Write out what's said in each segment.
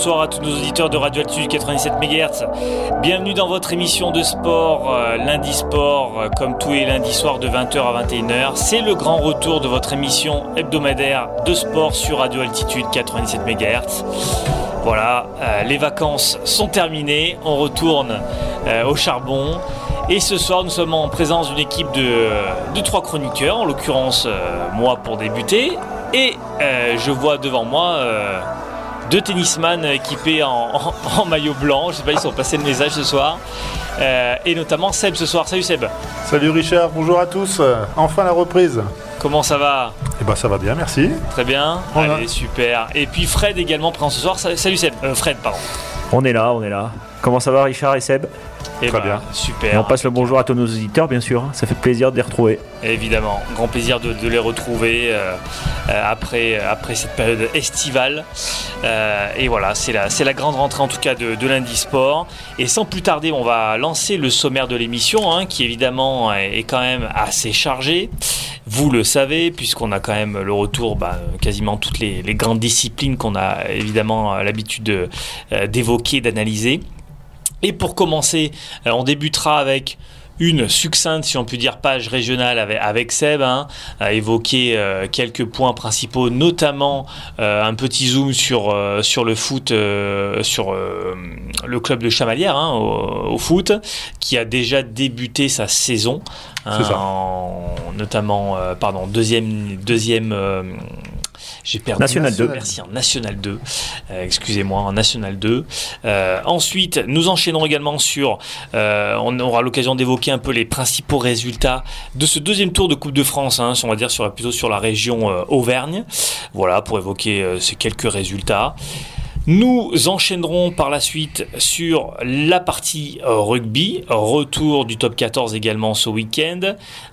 bonsoir à tous nos auditeurs de Radio Altitude 97 MHz. Bienvenue dans votre émission de sport, euh, lundi sport, euh, comme tous les lundis soirs de 20h à 21h. C'est le grand retour de votre émission hebdomadaire de sport sur Radio Altitude 97 MHz. Voilà, euh, les vacances sont terminées, on retourne au charbon. Et ce soir, nous sommes en présence d'une équipe de, de trois chroniqueurs, en l'occurrence moi pour débuter. Et je vois devant moi deux tennisman équipés en, maillot blanc. Je sais pas, ils sont passés le message ce soir. Euh, et notamment Seb ce soir. Salut Seb. Salut Richard, bonjour à tous. Enfin la reprise. Comment ça va? Eh ben ça va bien, merci. Très bien. Allez, super. Et puis Fred également présent ce soir. Salut Seb. Euh, Fred, pardon. On est là, on est là. Comment ça va Richard et Seb? Et Très bah, bien. Super. Et on passe le bonjour à tous nos auditeurs, bien sûr. Ça fait plaisir de les retrouver. Évidemment, grand plaisir de, les retrouver euh, euh, après, après cette période estivale. Euh, et voilà, c'est la, la grande rentrée en tout cas de, de lundi sport. Et sans plus tarder, on va lancer le sommaire de l'émission, hein, qui évidemment est, quand même assez chargé. Vous le savez, puisqu'on a quand même le retour, bah, quasiment toutes les, les grandes disciplines qu'on a évidemment l'habitude d'évoquer, d'analyser. Et pour commencer, euh, on débutera avec une succincte, si on peut dire, page régionale avec, Seb, hein, à évoquer euh, quelques points principaux, notamment euh, un petit zoom sur, sur le foot, sur le club de Chamalières hein, au, foot, qui a déjà débuté sa saison, hein, en, notamment, pardon, deuxième, deuxième j'ai perdu. National 2. Merci, en National 2. Euh, excusez-moi, en National 2. Euh, ensuite, nous enchaînons également sur. Euh, on aura l'occasion d'évoquer un peu les principaux résultats de ce deuxième tour de Coupe de France. Hein, on va dire sur, plutôt sur la région Auvergne. Voilà, pour évoquer ces quelques résultats. Nous enchaînerons par la suite sur la partie euh, rugby, retour du top 14 également ce week-end,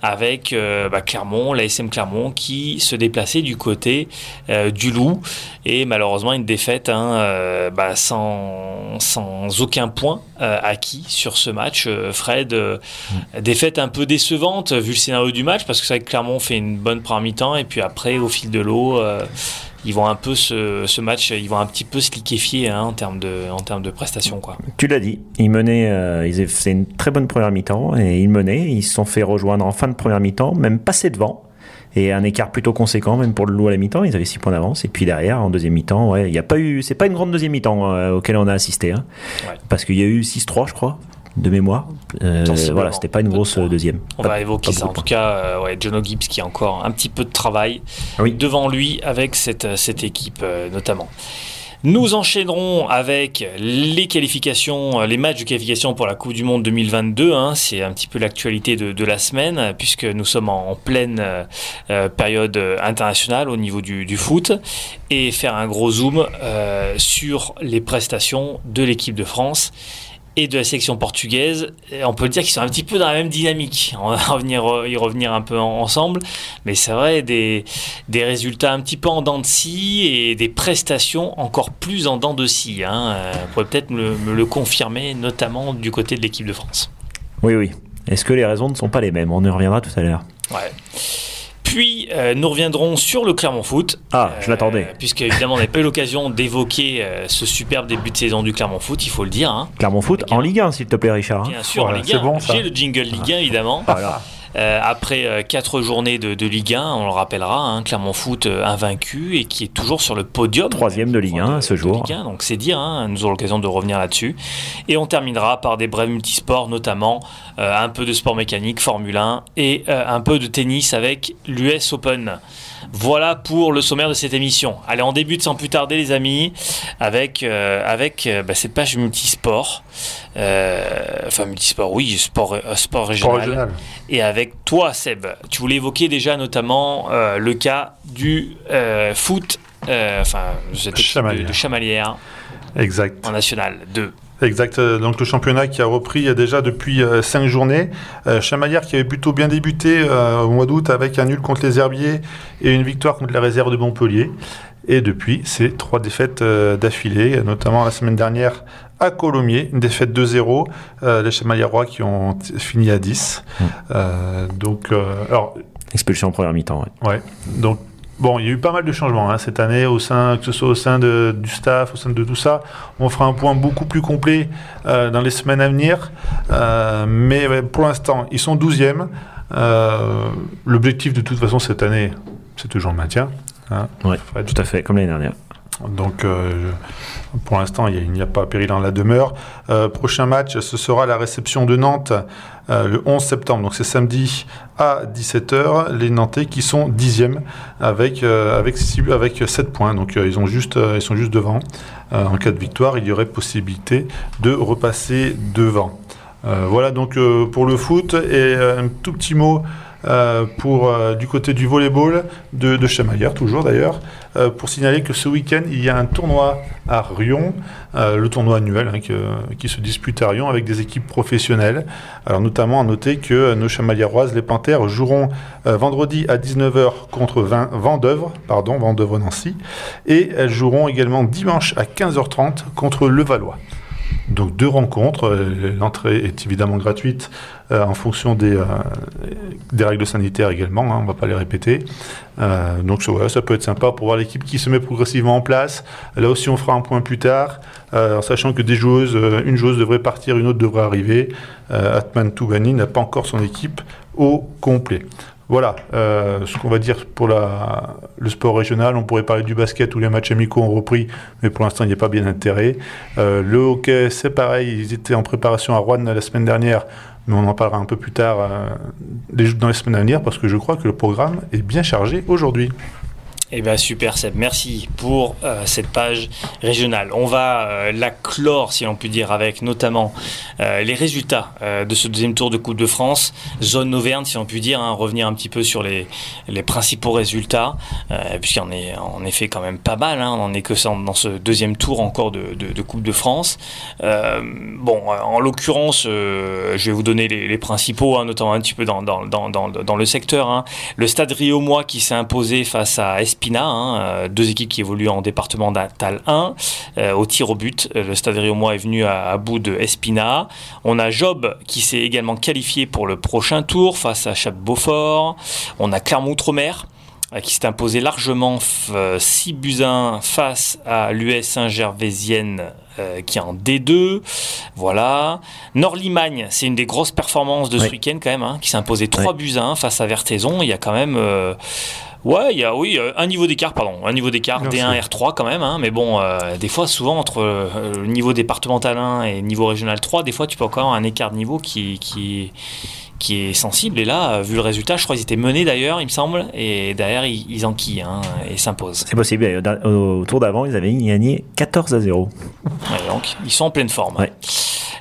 avec euh, bah, Clermont, l'ASM Clermont qui se déplaçait du côté euh, du Loup et malheureusement une défaite hein, bah, sans, sans, aucun point acquis sur ce match. Fred, mm. défaite un peu décevante vu le scénario du match parce que c'est vrai que Clermont fait une bonne première mi-temps et puis après au fil de l'eau ils vont un peu ce, ce, match, ils vont un petit peu se liquéfier hein, en termes de, en termes de prestations. Quoi. Tu l'as dit, ils menaient, euh, ils faisaient une très bonne première mi-temps et ils menaient, ils se sont fait rejoindre en fin de première mi-temps, même passer devant. Et un écart plutôt conséquent, même pour le loup à la mi-temps, ils avaient 6 points d'avance. Et puis derrière, en deuxième mi-temps, ouais, il a pas eu, c'est pas une grande deuxième mi-temps euh, auquel on a assisté, hein, parce qu'il y a eu 6-3, je crois, de mémoire. Euh, voilà, c'était pas une grosse deuxième. On va évoquer ça. En tout cas, euh, ouais, John Gibbs qui a encore un petit peu de travail devant lui avec cette, cette équipe euh, notamment. Nous enchaînerons avec les qualifications, les matchs de qualification pour la Coupe du Monde 2022. Hein. C'est un petit peu l'actualité de, la semaine, puisque nous sommes en, pleine période internationale au niveau du, du, foot, et faire un gros zoom sur les prestations de l'équipe de France et de la sélection portugaise. on peut dire qu'ils sont un petit peu dans la même dynamique. On va revenir, y revenir un peu ensemble. Mais c'est vrai, des, des résultats un petit peu en dents de scie et des prestations encore plus en dents de scie. Hein. Euh, vous pourrez peut-être me, me, le confirmer, notamment du côté de l'équipe de France. Oui, oui. Est-ce que les raisons ne sont pas les mêmes? On y reviendra tout à l'heure. Ouais. Puis euh, nous reviendrons sur le Clermont Foot. Ah, je l'attendais. Euh, puisque évidemment on n'a pas eu l'occasion d'évoquer euh, ce superbe début de saison du Clermont Foot, il faut le dire. Hein. Clermont Foot en Ligue 1, s'il te plaît, Richard. Bien sûr, en Ligue 1. Bon, J'ai le jingle Ligue 1, évidemment. Voilà. Euh, après euh, quatre journées de, Ligue 1, on le rappellera, hein, Clermont Foot euh, invaincu et qui est toujours sur le podium. Troisième de Ligue 1 ce jour. donc c'est dire, hein, nous aurons l'occasion de revenir là-dessus. Et on terminera par des brèves multisports, notamment un peu de sport mécanique, Formule 1 et un peu de tennis avec l'US Open. Voilà pour le sommaire de cette émission. Allez, on débute sans plus tarder, les amis, avec, euh, avec euh, bah, cette page multisport. Euh, enfin, multisport, oui, sport, sport régional. Et avec toi, Seb, tu voulais évoquer déjà notamment le cas du foot, enfin, de, de Chamalières. Exact. En national 2. Exact. Euh, donc le championnat qui a repris déjà depuis euh, cinq journées. Euh, Chamaillard qui avait plutôt bien débuté au mois d'août avec un nul contre les Herbiers et une victoire contre la réserve de Montpellier. Et depuis, c'est trois défaites d'affilée, notamment la semaine dernière à Colomiers, une défaite 2-0. les Chamaillarrois qui ont fini à 10. Mmh. donc, alors, Expulsion en première mi-temps. Ouais. Donc Bon, il y a eu pas mal de changements hein, cette année, au sein, que ce soit au sein de, du staff, au sein de tout ça. On fera un point beaucoup plus complet euh, dans les semaines à venir. Euh, mais pour l'instant, ils sont 12e. Euh, L'objectif de toute façon cette année, c'est toujours le maintien. Hein, oui, tout à fait, comme l'année dernière. Donc, euh, pour l'instant, il n'y a, pas péril dans la demeure. Euh, prochain match, ce sera la réception de Nantes euh, le 11 septembre. Donc, c'est samedi à 17h. Les Nantais qui sont 10e avec, avec, avec 7 points. Donc, ils, ont juste, ils sont juste devant. en cas de victoire, il y aurait possibilité de repasser devant. voilà donc pour le foot. Et un tout petit mot euh, pour, euh, du côté du volleyball de, de Chamaillère, toujours d'ailleurs, euh, pour signaler que ce week-end, il y a un tournoi à Rion, le tournoi annuel hein, qui se dispute à Rion avec des équipes professionnelles. Alors notamment à noter que nos Chamaillèroises, les Panthères, joueront vendredi à 19h contre 20, Vendœuvre, pardon, Vendœuvre-Nancy, et elles joueront également dimanche à 15h30 contre Levallois. Donc deux rencontres. Euh, l'entrée est évidemment gratuite euh, en fonction des, euh, des, règles sanitaires également. Hein, on ne va pas les répéter. donc voilà, ça peut être sympa pour voir l'équipe qui se met progressivement en place. Là aussi, on fera un point plus tard, en sachant que des joueuses, une joueuse devrait partir, une autre devrait arriver. Atman Toubani n'a pas encore son équipe au complet. Voilà euh, ce qu'on va dire pour le sport régional. On pourrait parler du basket où les matchs amicaux ont repris, mais pour l'instant il n'y a pas bien intérêt. Euh, le hockey, c'est pareil, ils étaient en préparation à Rouen la semaine dernière, mais on en parlera un peu plus tard euh, dans les semaines à venir parce que je crois que le programme est bien chargé aujourd'hui. Eh bien super Seb, merci pour euh, cette page régionale. On va euh, la clore, si l'on peut dire, avec notamment euh, les résultats de ce deuxième tour de Coupe de France, zone Auvergne, si on peut dire, hein, revenir un petit peu sur les, principaux résultats, en est en effet quand même pas mal, hein, on est que dans ce deuxième tour encore de, Coupe de France. bon, en l'occurrence, je vais vous donner les, principaux, hein, notamment un petit peu dans, le secteur. Hein. Le Stade Rio-Moi qui s'est imposé face à Espina, hein, euh, deux équipes qui évoluent en département d'Atal 1. Euh, au tir au but, euh, le Stade Riomois est venu à, bout de Espina. On a Job qui s'est également qualifié pour le prochain tour face à Chap-Beaufort. On a Clermont-Outre-mer qui s'est imposé largement 6 buts 1 face à l'US Saint-Gervaisienne qui est en D2. Voilà. Nord-Limagne, c'est une des grosses performances de ce week-end quand même, hein, qui s'est imposé 3 buts 1 face à Vertaison. Il y a quand même Ouais, il y a oui un niveau d'écart, pardon, un niveau d'écart D1 R3 quand même, hein, mais bon, euh, des fois souvent entre euh, le niveau départemental 1 et niveau régional 3, des fois tu peux encore avoir un écart de niveau qui qui qui est sensible. Et là, vu le résultat, je crois qu'ils étaient menés d'ailleurs, il me semble, et derrière ils, enquillent hein, et s'imposent. C'est possible. Au tour d'avant, ils avaient gagné 14 à 0. donc ils sont en pleine forme. Ouais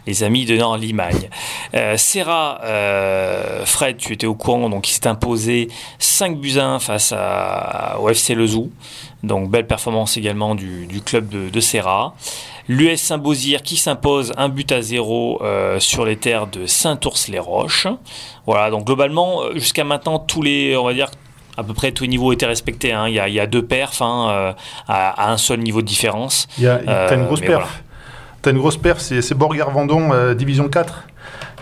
les amis de Nord-Limagne. Euh, Serra, euh, Fred, tu étais au courant, donc il s'est imposé 5 buts 1 face à, au FC Lezou. Donc belle performance également du, club de, Serra. L'US Saint-Beauzire qui s'impose un but à zéro euh, sur les terres de Saint-Ours-les-Roches. Voilà, donc globalement, jusqu'à maintenant, tous les, on va dire, à peu près tous les niveaux étaient respectés. Hein. Il, y a, deux perfs hein, à, un seul niveau de différence. Il y a, une grosse perf une grosse perte, c'est Borgard Vendon, euh, Division 4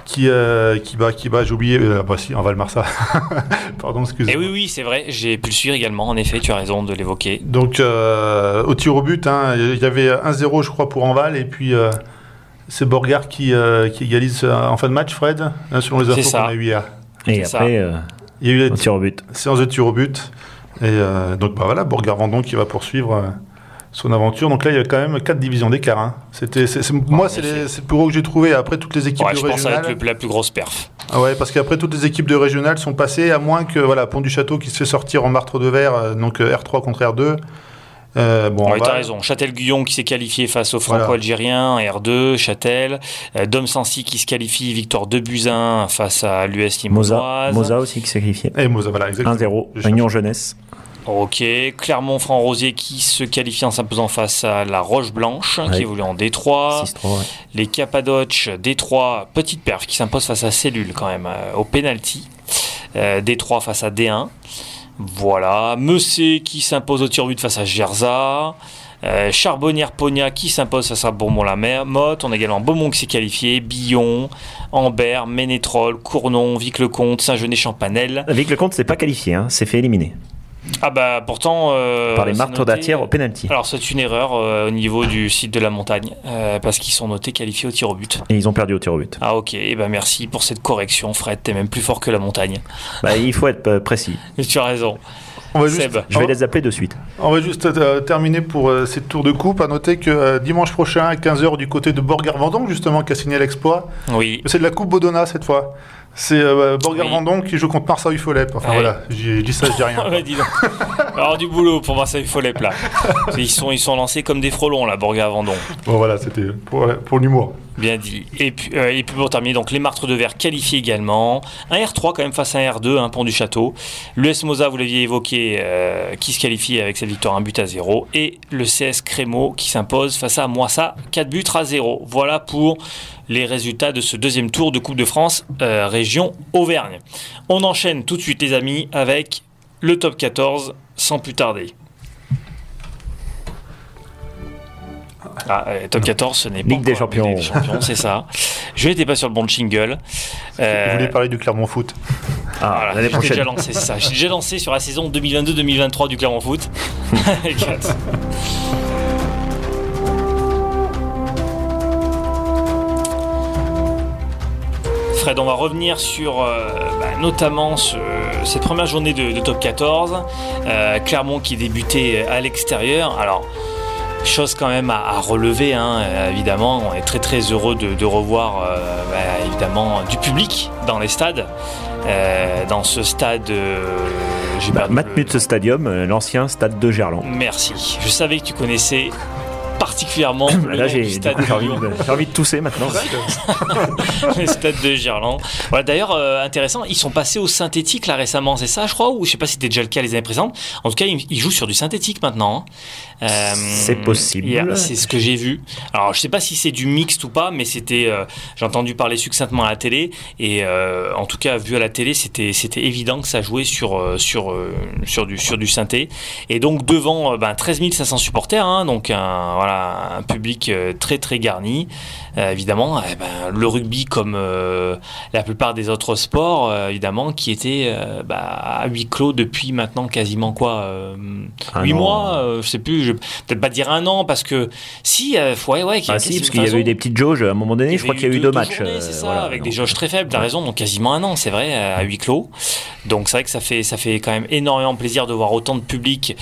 qui, euh, qui bat, qui bat j'ai oublié, euh, bah si, en Valmarsa. Pardon, excusez-moi. Et eh oui, oui, c'est vrai, j'ai pu le suivre également, en effet, tu as raison de l'évoquer. Donc, au tir au but, hein, il y avait 1-0, je crois, pour Enval, et puis c'est Borgard qui, qui, égalise en fin de match, Fred, hein, selon les infos qu'on a eu hier. Et après, il y a eu la tir au but. séance de tir au but. Et donc, bah voilà, Borgard Vendon qui va poursuivre son aventure. Donc là, il y a quand même 4 divisions d'écart. Hein. C'était, moi, c'est, le plus gros que j'ai trouvé. Après, toutes les équipes de je régionales. Pense la plus grosse perf. Ah ouais, parce qu'après, toutes les équipes de régionales sont passées, à moins que voilà, Pont du Château qui se fait sortir en martre de verre, euh, donc euh, R3 contre R2. Euh, bon, tu as raison. Châtel-Guyon qui s'est qualifié face aux Franco-Algériens, R2, Châtel. Euh, Dom Sancy qui se qualifie, victoire de Buzyn face à l'US Limonoise. Moza, aussi qui s'est qualifié. Et Moza, voilà, 1-0, Réunion Jeunesse. Ok, Clermont-Franc-Rosier qui se qualifie en s'imposant face à la Roche Blanche qui évolue en D3. Les Cappadoches D3, petite perf qui s'impose face à Cellule quand même euh, au penalty. Euh, D3 face à D1. Voilà, Messé qui s'impose au tir but face à Gerza. Euh, Charbonnière-Pogna qui s'impose face à Bourbon-la-Motte. On a également Beaumont qui s'est qualifié, Billon, Ambert, Ménétrol, Cournon, Vic-le-Comte, Saint-Genet-Champanel. Vic-le-Comte s'est pas qualifié, hein, s'est fait éliminer. Ah bah pourtant. euh, par les martres d'Atière au penalty. Alors c'est une erreur euh, au niveau du site de la montagne euh, parce qu'ils sont notés qualifiés au tir au but. Et ils ont perdu au tir au but. Ah ok, et ben merci pour cette correction Fred, t'es même plus fort que la montagne. Bah, il faut être précis. Tu as raison. On va juste, Seb. Je vais les appeler de suite. on va juste euh, terminer pour euh, cette tour de coupe. À noter que euh, dimanche prochain, à 15h, du côté de Borgard-Vendôme, justement, qui a signé l'exploit, Oui. c'est de la Coupe Bodona cette fois. C'est euh, Borgard-Vendôme qui joue contre Marseille-Folep. Enfin Ouais. voilà, j'ai- je dis ça, je dis rien. Bah, dis. Alors du boulot pour Marseille Folep là. Ils sont, ils sont lancés comme des frelons là, Borga Vendon. Bon voilà, c'était pour, pour l'humour. Bien dit. Et puis, euh, et puis pour terminer, donc les martres de verre qualifiés également. Un R3 quand même face à un R2, un pont du château. Le S Mosa, vous l'aviez évoqué, euh, qui se qualifie avec cette victoire un but à 0. Et le CS Crémo qui s'impose face à Moissa, 4 buts à 0. Voilà pour les résultats de ce deuxième tour de Coupe de France, euh, région Auvergne. On enchaîne tout de suite les amis avec le top 14 sans plus tarder. Ah, euh, top 14, ce n'est pas Ligue des Champions. Ligue des Champions, c'est ça. Je n'étais pas sur le bon jingle. Euh, Vous voulez parler du Clermont Foot? Ah, voilà, l'année déjà lancé ça. J'ai déjà lancé sur la saison 2022-2023 du Clermont Foot. Fred, on va revenir sur euh, bah, notamment ce- cette première journée de, de top 14. Euh, Clermont qui débutait à l'extérieur. Alors, chose quand même à, à relever, hein, euh, évidemment. On est très très heureux de, de revoir euh, bah, évidemment du public dans les stades. Euh, dans ce stade. euh, Bah, le- Matmut Stadium, euh, l'ancien stade de Gerland. Merci. Je savais que tu connaissais particulièrement le Là, j'ai stade coup, envie, de- j'ai envie de tousser maintenant. le stade de Gerland. Voilà, d'ailleurs, euh, intéressant, ils sont passés au synthétique là récemment, c'est ça, je crois, ou je sais pas si c'était déjà le cas les années précédentes. En tout cas, ils, ils jouent sur du synthétique maintenant. hein. Euh, C'est possible. c'est ce que j'ai vu. Alors, je sais pas si c'est du mixte ou pas, mais c'était, euh, j'ai entendu parler succinctement à la télé, et en tout cas, vu à la télé, c'était, évident que ça jouait sur, sur, sur du, sur du synthé. Et donc devant euh, ben, 13 500 supporters, hein, donc un, voilà, un public euh, très très garni. Euh, évidemment, eh ben, le rugby comme euh, la plupart des autres sports, euh, évidemment, qui étaient euh, bah, à huis clos depuis maintenant quasiment quoi, Un 8 an. mois, je sais plus, je peut-être pas dire un an parce que si, ouais, ouais, Ah si, parce qu'il y avait eu des petites jauges à un moment donné. Je crois qu'il y a eu deux, matchs. journées, c'est ça, voilà, avec donc. des jauges très faibles. T'as raison, donc quasiment un an, c'est vrai, à huis clos. Donc c'est vrai que ça fait ça fait quand même énormément plaisir de voir autant de public,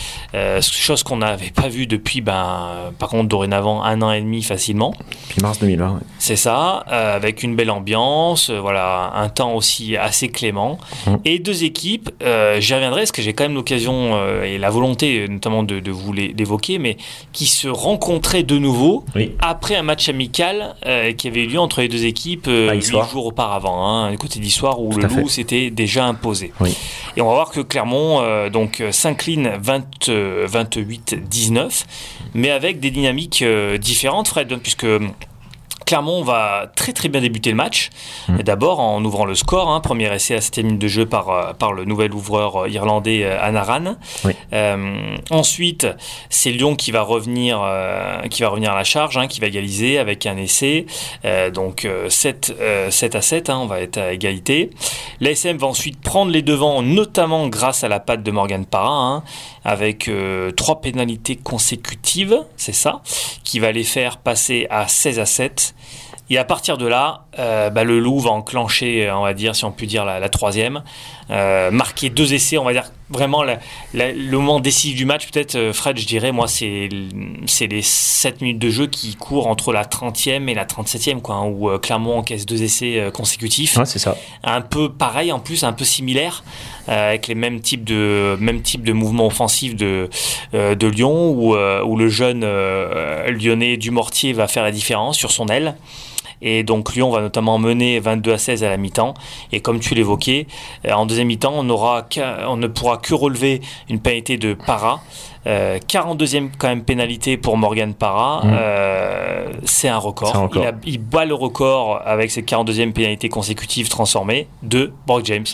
chose qu'on n'avait pas vu depuis, ben, par contre dorénavant un an et demi facilement. Puis mars 2020. ouais. C'est ça, euh, avec une belle ambiance, euh, voilà, un temps aussi assez clément. Mm. Et deux équipes, euh, j'y reviendrai parce que j'ai quand même l'occasion et la volonté notamment de, de vous les- l'évoquer, mais qui se rencontraient de nouveau Oui. après un match amical qui avait eu lieu entre les deux équipes À huit Issoire. jours auparavant, hein, du côté d'Histoire où Tout le loup s'était déjà imposé. Oui. Et on va voir que Clermont donc s'incline 20, euh, 28-19, mais avec des dynamiques euh, différentes, Fred, puisque Clermont va très très bien débuter le match. Mm. Et D'abord en ouvrant le score, hein, premier essai à 7 minute de jeu par, euh, par le nouvel ouvreur euh, irlandais euh, Anaran. Oui. Euh, ensuite, c'est Lyon qui va revenir, euh, qui va revenir à la charge, hein, qui va égaliser avec un essai. Euh, donc euh, 7, euh, 7 à 7, hein, on va être à égalité. L'ASM va ensuite prendre les devants, notamment grâce à la patte de Morgan Parra, avec trois pénalités consécutives, c'est ça, qui va les faire passer à 16 à 7. Et à partir de là, euh, bah, le loup va enclencher, euh, on va dire, si on peut dire, la, troisième. Euh, marquer deux essais, on va dire vraiment la- la- le moment décisif du match. Peut-être, euh, Fred, je dirais, moi, c'est les 7 minutes de jeu qui courent entre la 30e et la 37e, quoi, hein, où euh, Clermont encaisse deux essais euh, consécutifs Ouais, c'est ça. un peu pareil en plus, un peu similaire, euh, avec les mêmes types de mêmes types de mouvements offensifs de de Lyon, où, où le jeune lyonnais Dumortier va faire la différence sur son aile. Et donc Lyon va notamment mener 22 à 16 à la mi-temps. Et comme tu l'évoquais, euh, en deuxième mi-temps, on, on ne pourra que relever une pénalité de Para. Euh, 42e quand même pénalité pour Morgan Para. Mmh. Euh, c'est un record. C'est un record. Il, a- il bat le record avec cette 42e pénalité consécutive transformée de Brock James.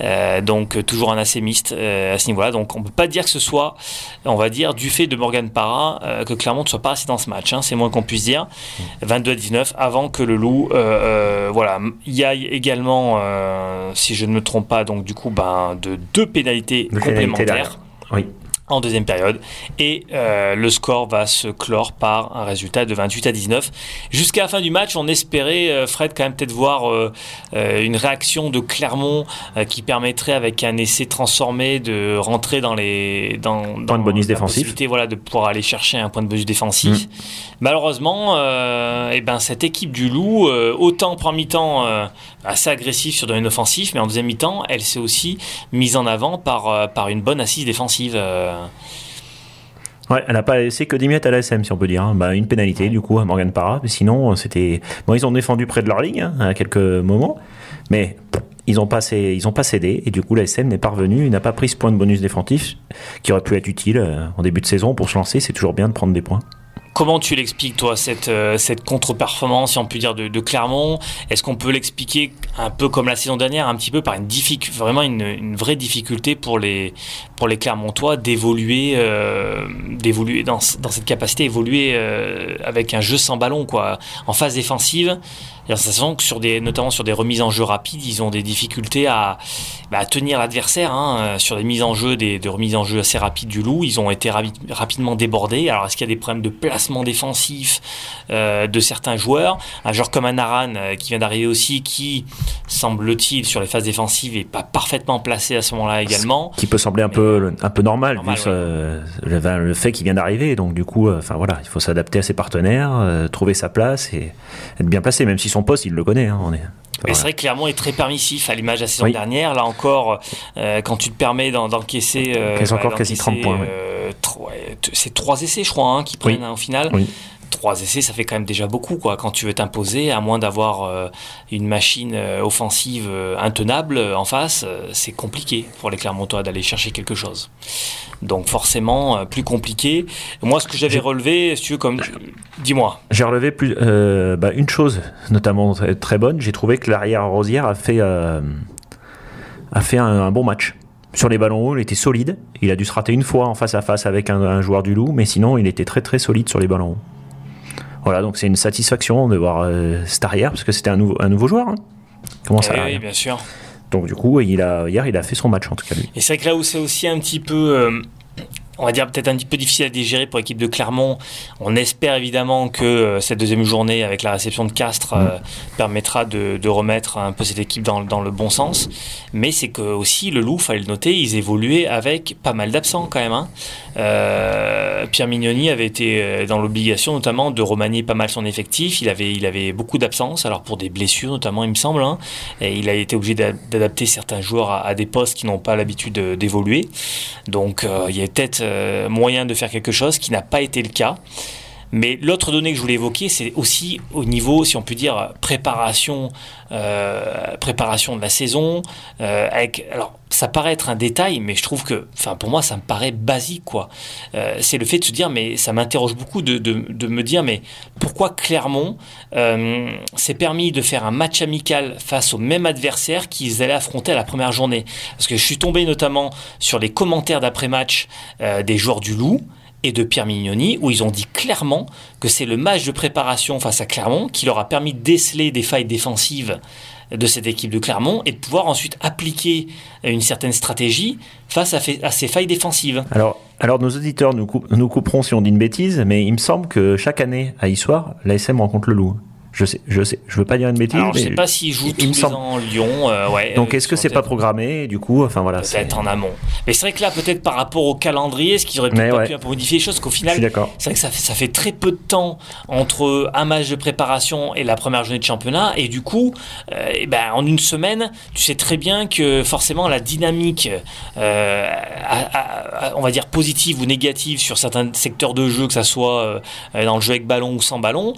Euh, donc euh, toujours un assémiste euh, à ce niveau-là. Donc on peut pas dire que ce soit, on va dire, du fait de Morgan Parra euh, que Clermont ne soit pas resté dans ce match. hein. c'est moins qu'on puisse dire. 22 à 19 avant que le Loup, euh, euh, voilà, il y a également, euh, si je ne me trompe pas, donc du coup, ben, de deux pénalités complémentaires. Oui en deuxième période. Et euh, le score va se clore par un résultat de 28 à 19. Jusqu'à la fin du match, on espérait, euh, Fred, quand même peut-être voir euh, une réaction de Clermont qui permettrait, avec un essai transformé, de rentrer dans les dans, dans de bonus défensif. Voilà, de pouvoir aller chercher un point de bonus défensif. Mm. Malheureusement, et eh ben, cette équipe du Loup, autant en mi-temps assez agressif sur domaine offensif, mais en deuxième mi-temps, elle s'est aussi mise en avant par, par une bonne assise défensive. Ouais, elle n'a pas laissé que 10 mètres à la SM, si on peut dire. Hein. Bah, une pénalité, du coup, à Morgan Parra. Sinon, c'était. Bon, ils ont défendu près de leur ligne hein, à quelques moments. Mais ils n'ont pas, ont pas cédé. Et du coup, la SM n'est pas revenue. N'a pas pris ce point de bonus défensif qui aurait pu être utile euh, en début de saison pour se lancer. C'est toujours bien de prendre des points. Comment tu l'expliques, toi, cette, euh, cette contre-performance, si on peut dire, de, Clermont? Est-ce qu'on peut l'expliquer un peu comme la saison dernière, un petit peu par une vraiment une, vraie difficulté pour les, pour les Clermontois d'évoluer euh, d'évoluer dans, dans, cette capacité, évoluer euh, avec un jeu sans ballon, quoi, en phase défensive la sent que sur des, notamment sur des remises en jeu rapides, ils ont des difficultés à, bah, tenir l'adversaire. Hein, sur des mises en jeu, des, remises en jeu assez rapides du loup, ils ont été rapidement débordés. Alors est-ce qu'il y a des problèmes de placement défensif euh, de certains joueurs? Un joueur comme Anaran euh, qui vient d'arriver aussi, qui semble-t-il sur les phases défensives est pas parfaitement placé à ce moment-là également. Qui peut sembler un peu un peu normal, vu le, fait qu'il vient d'arriver. Donc du coup, euh, enfin voilà, il faut s'adapter à ses partenaires, trouver sa place et être bien placé, même si son poste, il le connaît. Hein, on est... Mais c'est vrai que Clermont est très permissif à l'image de la saison dernière. Là encore, euh, quand tu te permets d'encaisser. Euh, bah, encore quasi 30 points. Euh, c'est trois essais, je crois, hein, qui prennent hein, au final. Oui trois essais, ça fait quand même déjà beaucoup, quoi. Quand tu veux t'imposer, à moins d'avoir euh, une machine euh, offensive euh, intenable en face, c'est compliqué pour les Clermontois d'aller chercher quelque chose. Donc forcément, plus compliqué. Moi, ce que j'avais relevé, si tu veux, comme... Dis-moi. J'ai relevé plus, bah, une chose, notamment très, bonne. J'ai trouvé que l'arrière Rosière a fait, a fait un, bon match sur les ballons hauts, il était solide. Il a dû se rater une fois en face à face avec un, un, joueur du Loup, mais sinon, il était très très solide sur les ballons hauts. Voilà, donc c'est une satisfaction de voir euh, cette arrière, parce que c'était un, nouveau, un nouveau joueur. Hein. Comment ça Oui, bien sûr. Donc du coup, il a, hier, il a fait son match en tout cas. Lui. Et c'est vrai que là où c'est aussi un petit peu... Euh, on va dire peut-être un petit peu difficile à digérer pour l'équipe de Clermont. On espère évidemment que euh, cette deuxième journée avec la réception de Castres mm. permettra de, remettre un peu cette équipe dans, dans le bon sens. Mais c'est que aussi le Loup, fallait le noter, ils évoluaient avec pas mal d'absents quand même. Hein. Euh, Pierre Mignoni avait été euh, dans l'obligation notamment de remanier pas mal son effectif. Il avait, il avait beaucoup d'absences, alors pour des blessures notamment, il me semble. Hein. et il a été obligé d'adapter certains joueurs à, des postes qui n'ont pas l'habitude d'évoluer. Donc euh, il y a peut-être moyen de faire quelque chose qui n'a pas été le cas. Mais l'autre donnée que je voulais évoquer, c'est aussi au niveau, si on peut dire, préparation, euh, préparation de la saison. Euh, alors, ça paraît être un détail, mais je trouve que, enfin, pour moi, ça me paraît basique, quoi. Euh, c'est le fait de se dire, mais ça m'interroge beaucoup de, de, de, me dire, mais pourquoi Clermont s'est permis de faire un match amical face au même adversaire qu'ils allaient affronter à la première journée? Parce que je suis tombé notamment sur les commentaires d'après-match des joueurs du Loup et de Pierre Mignoni, où ils ont dit clairement que c'est le match de préparation face à Clermont qui leur a permis de déceler des failles défensives de cette équipe de Clermont et de pouvoir ensuite appliquer une certaine stratégie face à, ces failles défensives. Alors, alors nos auditeurs nous, nous couperont si on dit une bêtise, mais il me semble que chaque année à Issoire, l'ASM rencontre le loup. Je sais, je sais, je veux pas dire une bêtise. Alors, je sais pas s'ils jouent tous les ans Lyon. Euh, ouais, Donc, est-ce que c'est pas programmé Du coup, enfin voilà. Peut-être en amont. Mais c'est vrai que là, peut-être par rapport au calendrier, ce qui aurait peut-être pu un peu modifier les choses, qu'au final, c'est vrai que ça fait, ça fait très peu de temps entre un match de préparation et la première journée de championnat, et du coup, euh, eh ben, en une semaine, tu sais très bien que forcément la dynamique, euh, on va dire positive ou négative sur certains secteurs de jeu, que ça soit euh, dans le jeu avec ballon ou sans ballon,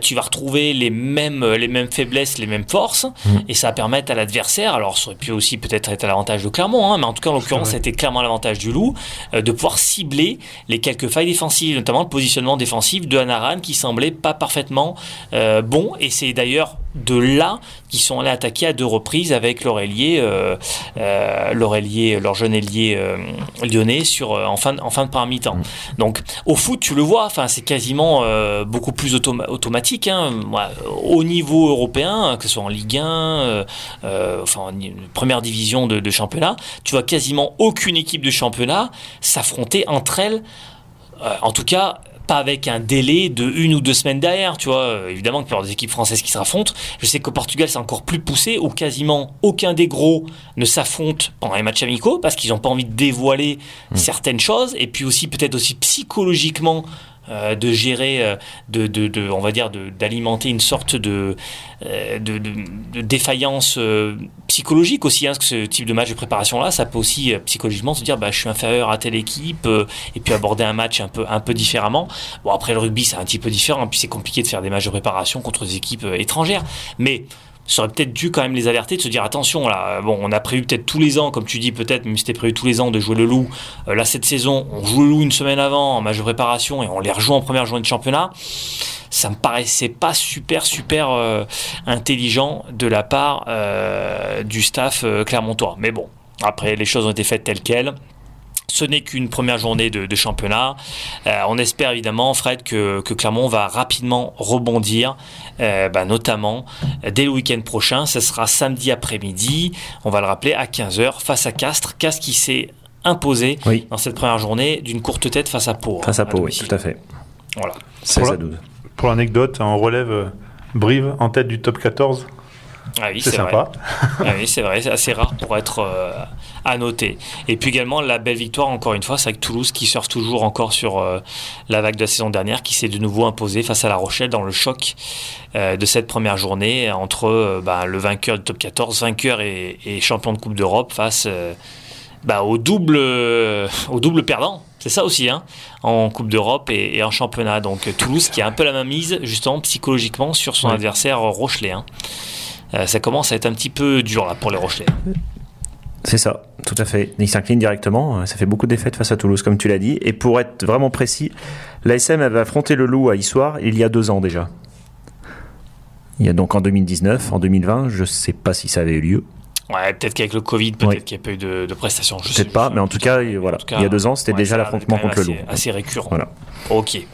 tu vas retrouver les mêmes, les mêmes faiblesses, les mêmes forces, mm. et ça va permettre à l'adversaire, alors ça aurait pu aussi peut-être être à l'avantage de Clermont, hein, mais en tout cas en l'occurrence c'était clairement l'avantage du Loup, euh, de pouvoir cibler les quelques failles défensives, notamment le positionnement défensif de Hanaran qui semblait pas parfaitement euh, bon, et c'est d'ailleurs de là qu'ils sont allés attaquer à deux reprises avec l'Aurélier, euh, leur jeune ailier lyonnais sur, en, fin, en fin de première mi-temps. Mm. Donc au foot, tu le vois, enfin, c'est quasiment beaucoup plus automatique. Hein. au niveau européen, que ce soit en Ligue 1, enfin en première division de, de, championnat, tu vois quasiment aucune équipe de championnat s'affronter entre elles. en tout cas, pas avec un délai de une ou deux semaines derrière, tu vois. Euh, évidemment qu'il y aura des équipes françaises qui s'affrontent. Je sais qu'au Portugal, c'est encore plus poussé, où quasiment aucun des gros ne s'affronte pendant les matchs amicaux, parce qu'ils n'ont pas envie de dévoiler mmh. certaines choses, et puis aussi peut-être aussi psychologiquement euh, de gérer, euh, de, de, on va dire, d'alimenter une sorte de, euh, de, défaillance psychologique aussi. Hein, parce que ce type de match de préparation-là, ça peut aussi psychologiquement se dire, bah, je suis inférieur à telle équipe, et puis aborder un match un peu, un peu différemment. Bon, après le rugby, c'est un petit peu différent, puis c'est compliqué de faire des matchs de préparation contre des équipes étrangères. Mais ça aurait peut-être dû quand même les alerter, de se dire attention là, bon, on a prévu peut-être tous les ans, comme tu dis peut-être, si c'était prévu tous les ans de jouer le loup. Euh, là cette saison, on joue le loup une semaine avant en match de préparation et on les rejoue en première journée de championnat. Ça me paraissait pas super super euh, intelligent de la part euh, du staff clermontois. Mais bon, après les choses ont été faites telles quelles. Ce n'est qu'une première journée de, championnat. Euh, on espère évidemment, Fred, que, Clermont va rapidement rebondir, euh, bah, notamment dès le week-end prochain. Ce sera samedi après-midi, on va le rappeler, à 15h, face à Castres. Castres qui s'est imposé dans cette première journée d'une courte tête face à Pau. Face à, Pau, oui, tout à fait. Voilà. Pour l'anecdote, on relève euh, Brive en tête du top 14 ah oui, c'est sympa. ah oui, c'est vrai, c'est assez rare pour être euh, à noter. Et puis également la belle victoire, encore une fois, c'est avec Toulouse qui surfe toujours encore sur euh, la vague de la saison dernière, qui s'est de nouveau imposé face à La Rochelle dans le choc euh, de cette première journée entre bah, le vainqueur du top 14, vainqueur et, champion de Coupe d'Europe face bah, au, double, au double perdant. C'est ça aussi, hein, en Coupe d'Europe et, en championnat. Donc Toulouse qui a un peu la main mise, justement, psychologiquement, sur son adversaire Rochelet. Hein. Euh, ça commence à être un petit peu dur là pour les Rochelais. C'est ça, tout à fait. Il s'incline directement. Ça fait beaucoup d'effets face à Toulouse, comme tu l'as dit. Et pour être vraiment précis, l'ASM avait affronté le Loup à Issoire il y a deux ans déjà. Il y a donc en 2019, en 2020, je ne sais pas si ça avait eu lieu. Ouais, peut-être qu'avec le Covid, peut-être qu'il n'y a pas eu de, prestations. Peut-être pas, mais en tout cas, voilà. il y a deux ans, c'était déjà l'affrontement contre le Loup. Assez récurrent. Voilà. Ok.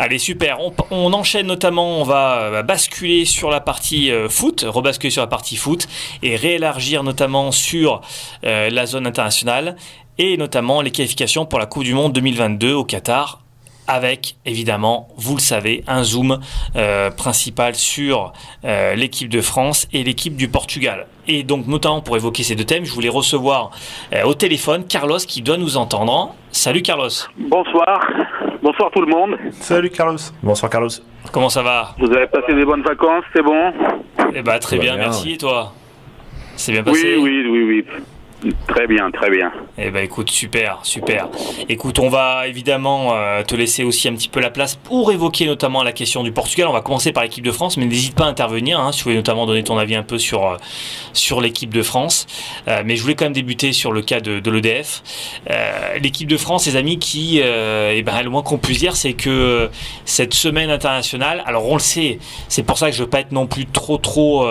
Allez, super. On, enchaîne notamment, on va basculer sur la partie euh, foot, rebasculer sur la partie foot et réélargir notamment sur euh, la zone internationale et notamment les qualifications pour la Coupe du Monde 2022 au Qatar avec évidemment, vous le savez, un zoom euh, principal sur l'équipe de France et l'équipe du Portugal. Et donc notamment pour évoquer ces deux thèmes, je voulais recevoir au téléphone Carlos qui doit nous entendre. Salut Carlos. Bonsoir. Bonsoir tout le monde. Salut Carlos. Bonsoir Carlos. Comment ça va Vous avez passé des bonnes vacances, c'est bon Eh bah très bien, merci. Et toi? C'est bien passé? Oui, oui, oui, oui. Très bien, très bien. Eh ben écoute, super, super. Écoute, on va évidemment euh, te laisser aussi un petit peu la place pour évoquer notamment la question du Portugal. On va commencer par l'équipe de France, mais n'hésite pas à intervenir hein, si tu voulais notamment donner ton avis un peu sur euh, sur l'équipe de France. Euh, mais je voulais quand même débuter sur le cas de, de l'EDF. l'équipe de France, les amis, qui, eh ben le moins qu'on puisse dire, c'est que cette semaine internationale, alors on le sait, c'est pour ça que je veux pas être non plus trop trop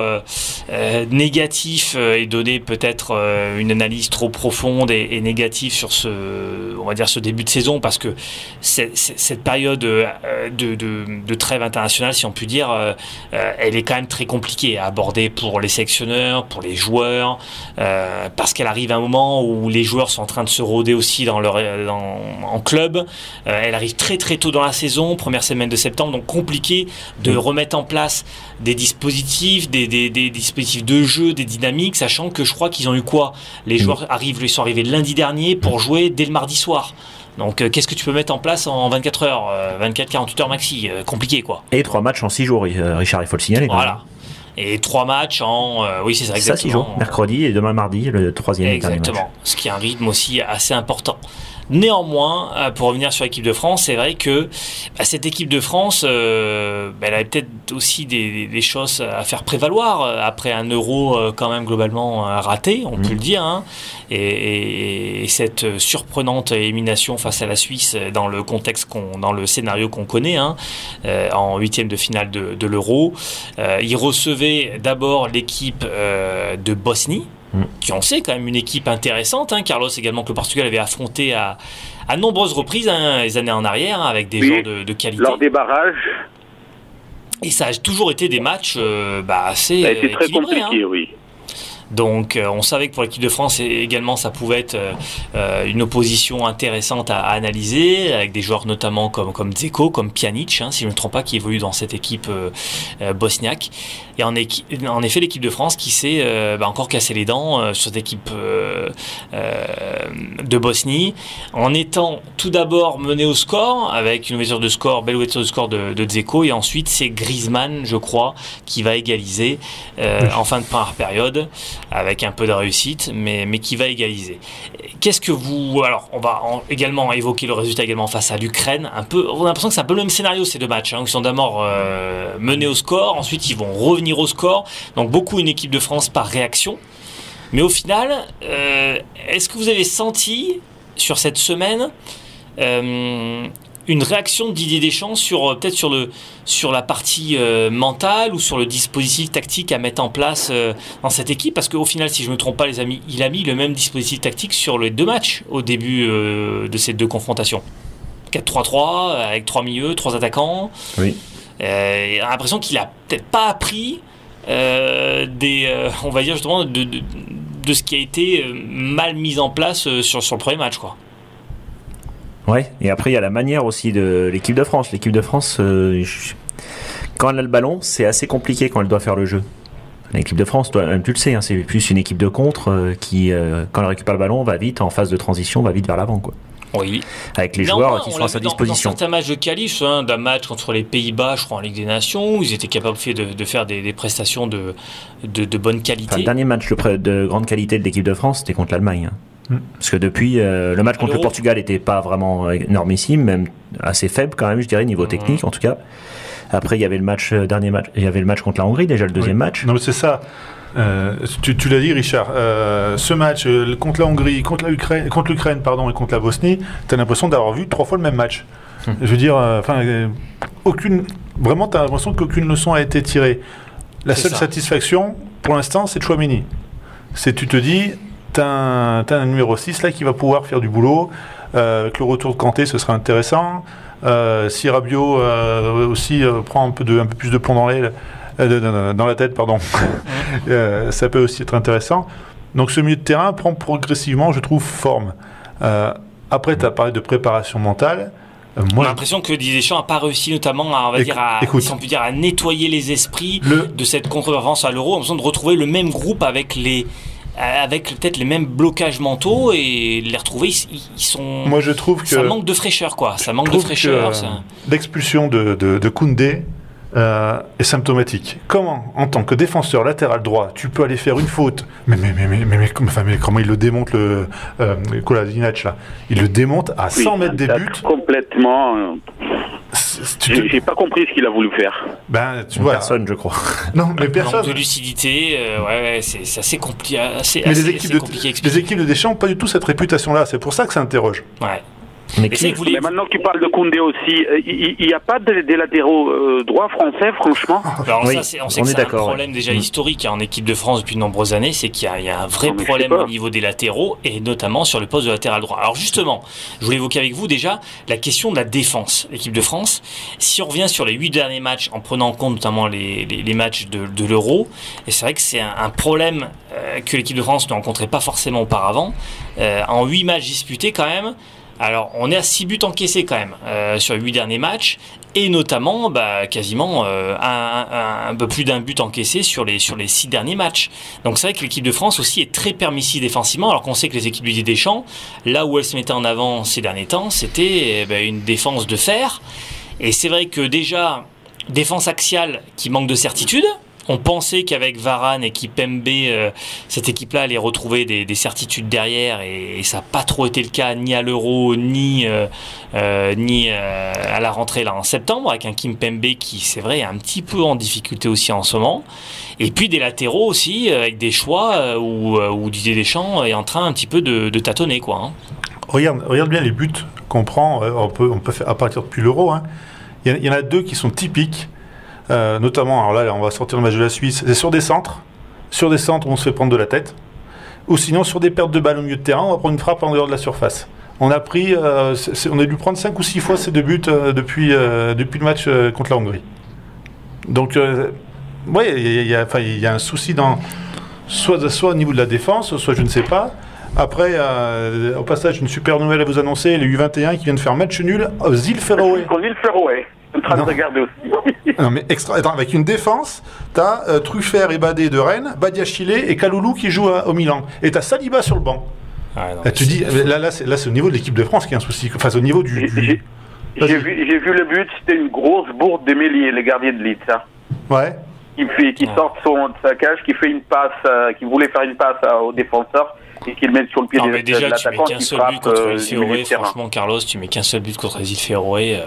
négatif et donner peut-être une analyse trop profonde et, négative sur ce, on va dire ce début de saison parce que cette période euh, de, trêve internationale, si on peut dire, euh, euh, elle est quand même très compliquée à aborder pour les sélectionneurs, pour les joueurs, parce qu'elle arrive à un moment où les joueurs sont en train de se rôder aussi dans leur, en club. elle arrive très très tôt dans la saison, première semaine de septembre, donc compliqué de remettre en place des dispositifs, des, des dispositifs de jeu, des dynamiques, sachant que je crois qu'ils ont eu quoi? Les mm. joueurs arrivent, ils sont arrivés lundi dernier pour jouer dès le mardi soir. Donc, euh, qu'est-ce que tu peux mettre en place en 24 heures, 24, euh, 48 heures maxi euh, Compliqué, quoi. Et trois matchs en 6 jours, Richard, il faut le signaler. Voilà. Et trois matchs en. oui, c'est ça, exactement. Ça, 6 jours. Mercredi et demain mardi, le troisième Exactement. Ce qui est un rythme aussi assez important. Néanmoins, euh, pour revenir sur l'équipe de France, c'est vrai que bah, cette équipe de France, euh, bah, elle a peut-être aussi des, choses à faire prévaloir euh, après un euro quand même globalement raté, on peut mmh. le dire, hein. et, cette surprenante élimination face à la Suisse dans le contexte qu'on, dans le scénario qu'on connaît, hein, en huitième de finale de, de l'euro. il recevait d'abord l'équipe de Bosnie Qui on sait quand même une équipe intéressante. Hein. Carlos également que le Portugal avait affronté à, à nombreuses reprises hein, les années en arrière hein, avec des gens de, qualité. Lors des barrages. Et ça a toujours été des matchs euh, bah, assez Ça a été euh, très hein. compliqué, oui. Donc euh, on savait que pour l'équipe de France également ça pouvait être euh, euh, une opposition intéressante à, analyser avec des joueurs notamment comme comme Dzeko, comme Pjanic, hein, si je ne me trompe pas, qui évolue dans cette équipe bosniaque. Et en, en effet l'équipe de France qui s'est euh, bah, encore cassé les dents euh, sur cette équipe euh, euh, de Bosnie en étant tout d'abord mené au score avec une ouverture de score, belle ouverture de score de, de Dzeko et ensuite c'est Griezmann je crois qui va égaliser euh, en fin de première période avec un peu de réussite, mais, mais qui va égaliser. Qu'est-ce que vous... Alors, on va en- également évoquer le résultat également face à l'Ukraine. On a l'impression que c'est un peu le même scénario ces deux matchs. Hein, ils sont d'abord euh, menés au score, ensuite ils vont revenir au score. Donc beaucoup une équipe de France par réaction. Mais au final, euh, est-ce que vous avez senti sur cette semaine euh, une réaction de Didier Deschamps sur euh, peut-être sur le sur la partie euh, mentale ou sur le dispositif tactique à mettre en place euh, dans cette équipe? Parce qu'au final si je me trompe pas les amis il a mis le même dispositif tactique sur les deux matchs au début euh, de ces deux confrontations. 4-3-3 avec trois milieux trois attaquants. Oui. a l'impression qu'il a peut-être pas appris des on va dire justement de, de, de ce qui a été mal mis en place sur, sur le premier match quoi Ouais, et après il y a la manière aussi de l'équipe de France. L'équipe de France, euh, quand elle a le ballon, c'est assez compliqué quand elle doit faire le jeu. L'équipe de France, toi, tu le sais, hein, c'est plus une équipe de contre euh, qui, euh, quand elle récupère le ballon, va vite en phase de transition, va vite vers l'avant, quoi. oui Avec les joueurs qui on sont à sa vu dans- disposition. Dans certains matchs de qualif, hein, d'un match contre les Pays-Bas, je crois en Ligue des Nations, où ils étaient capables de, de faire des, des prestations de, de, de bonne Enfin, qualité. le dernier match de grande qualité de l'équipe de France, c'était contre l'Allemagne. hein. Mm. Parce que depuis, euh, le match contre le. Portugal n'était pas vraiment énormissime, même assez faible quand même, je dirais, niveau technique en tout cas. Après, il y avait le match, euh, dernier match, il y avait le match contre la Hongrie, déjà le deuxième Oui. match. Non, mais c'est ça. Euh, tu tu l'as dit, Richard. euh, ce match euh, contre la Hongrie, contre la Ukraine, contre l'Ukraine, pardon, et contre la Bosnie, tu as l'impression d'avoir vu trois fois le même match. Je veux dire, euh, enfin, euh, aucune. Vraiment, tu as l'impression qu'aucune leçon a été tirée. La C'est seule ça. satisfaction, pour l'instant, c'est Chouamini. C'est tu te dis, un t'as un numéro 6 là qui va pouvoir faire du boulot. Euh, avec le retour de Kanté, ce sera intéressant. Euh, si Rabiot euh, aussi euh, prend un peu, de, un peu plus de plomb dans l'aile, la tête, pardon, ça peut aussi être intéressant. Donc ce milieu de terrain prend progressivement, je trouve, forme. Après, tu as parlé de préparation mentale. Moi, a l'impression que Didier Deschamps n'a pas réussi notamment à, on va dire, à, écoute. si on peut dire, à nettoyer les esprits le, de cette contre-performance à l'Euro, en besoin de retrouver le même groupe avec les avec peut-être les mêmes blocages mentaux et les retrouver, ils, ils sont... moi, je trouve que ça manque de fraîcheur, quoi. Ça manque de fraîcheur. que, ça- euh, L'expulsion de, de, de Koundé euh, est symptomatique. Comment, en tant que défenseur latéral droit, tu peux aller faire une faute Mais, mais, mais, mais, mais, mais, comme- enfin, mais comment il le démonte, le euh, là? Il le démonte à 100 Oui, mètres des buts. Complètement. euh, te- j'ai pas compris ce qu'il a voulu faire. Ben, tu vois. Personne, je crois. Non, mais Manque personne. de lucidité, euh, ouais, ouais, c'est assez, compli assez, Mais assez- les équipes, assez de, compliqué les équipes de Deschamps n'ont pas du tout cette réputation-là. C'est pour ça que ça interroge. Ouais. Mais qui- les- Mais maintenant que tu parles de Koundé aussi, euh, il n'y a pas de- des latéraux euh, droits français, franchement Alors Oui, ça, c'est- on sait on que est c'est un d'accord, problème ouais. déjà Mm. historique hein, en équipe de France depuis de nombreuses années, c'est qu'il y, y a un vrai Non, problème au niveau des latéraux et notamment sur le poste de latéral droit. Alors justement, je voulais évoquer avec vous déjà la question de la défense. L'équipe de France, si on revient sur les huit derniers matchs en prenant en compte notamment les, les- les matchs de, de l'Euro, et c'est vrai que c'est un, un problème euh, que l'équipe de France ne rencontrait pas forcément auparavant. Euh, en huit matchs disputés quand même, alors, on est à 6 buts encaissés quand même euh, sur les 8 derniers matchs, et notamment bah, quasiment euh, un, un- un peu plus d'un but encaissé sur les sur les 6 derniers matchs. Donc c'est vrai que l'équipe de France aussi est très permissive défensivement, alors qu'on sait que les équipes du Didier Deschamps, là où elles se mettaient en avant ces derniers temps, c'était eh ben, une défense de fer. Et c'est vrai que déjà, défense axiale qui manque de certitude. On pensait qu'avec Varane et Kipembe, euh, cette équipe-là allait retrouver des, des certitudes derrière et, ça n'a pas trop été le cas ni à l'Euro ni euh, euh, ni euh, à la rentrée là en septembre avec un Kimpembe qui c'est vrai est un petit peu en difficulté aussi en ce moment et puis des latéraux aussi avec des choix où, Didier Deschamps est en train un petit peu de, tâtonner quoi. hein. Regarde, bien les buts qu'on prend. on, peut, faire à partir depuis l'Euro. hein. Il y en a deux qui sont typiques. Euh, notamment, alors là, on va sortir le match de la Suisse. C'est sur des centres. Sur des centres on se fait prendre de la tête. Ou sinon, sur des pertes de balles au milieu de terrain, on va prendre une frappe en dehors de la surface. On a pris, euh, on a dû prendre 5 ou 6 fois ces deux buts euh, depuis, le match contre la Hongrie. Donc, ouais, il y, a- un souci dans soit, soit au niveau de la défense, soit je ne sais pas. Après, au passage, une super nouvelle à vous annoncer les U21 qui viennent faire match nul aux îles. Qu'on dit le Train Non. de regarder aussi. Non, mais extra. Attends, avec une défense, t'as euh, Truffert et Badé de Rennes, Badiachile et Kaloulou qui jouent à- au Milan. Et t'as Saliba sur le banc. Ouais, non, Là, tu dis, là, là, c'est là, c'est au niveau de l'équipe de France qui a un souci. Enfin, au niveau du. J'ai- du- vu, j'ai vu le but, c'était une grosse bourde de Mélier, le gardien de Leeds. hein. Ouais. qui, fait, qui Ouais. sort de, son, de sa cage, qui fait une passe, euh, qui voulait faire une passe euh, au défenseur et qui le met sur le pied Non, mais de déjà, tu mets qu'un seul but contre euh, les Féroé. Franchement, Carlos, tu mets qu'un seul but contre les îles Féroé. euh,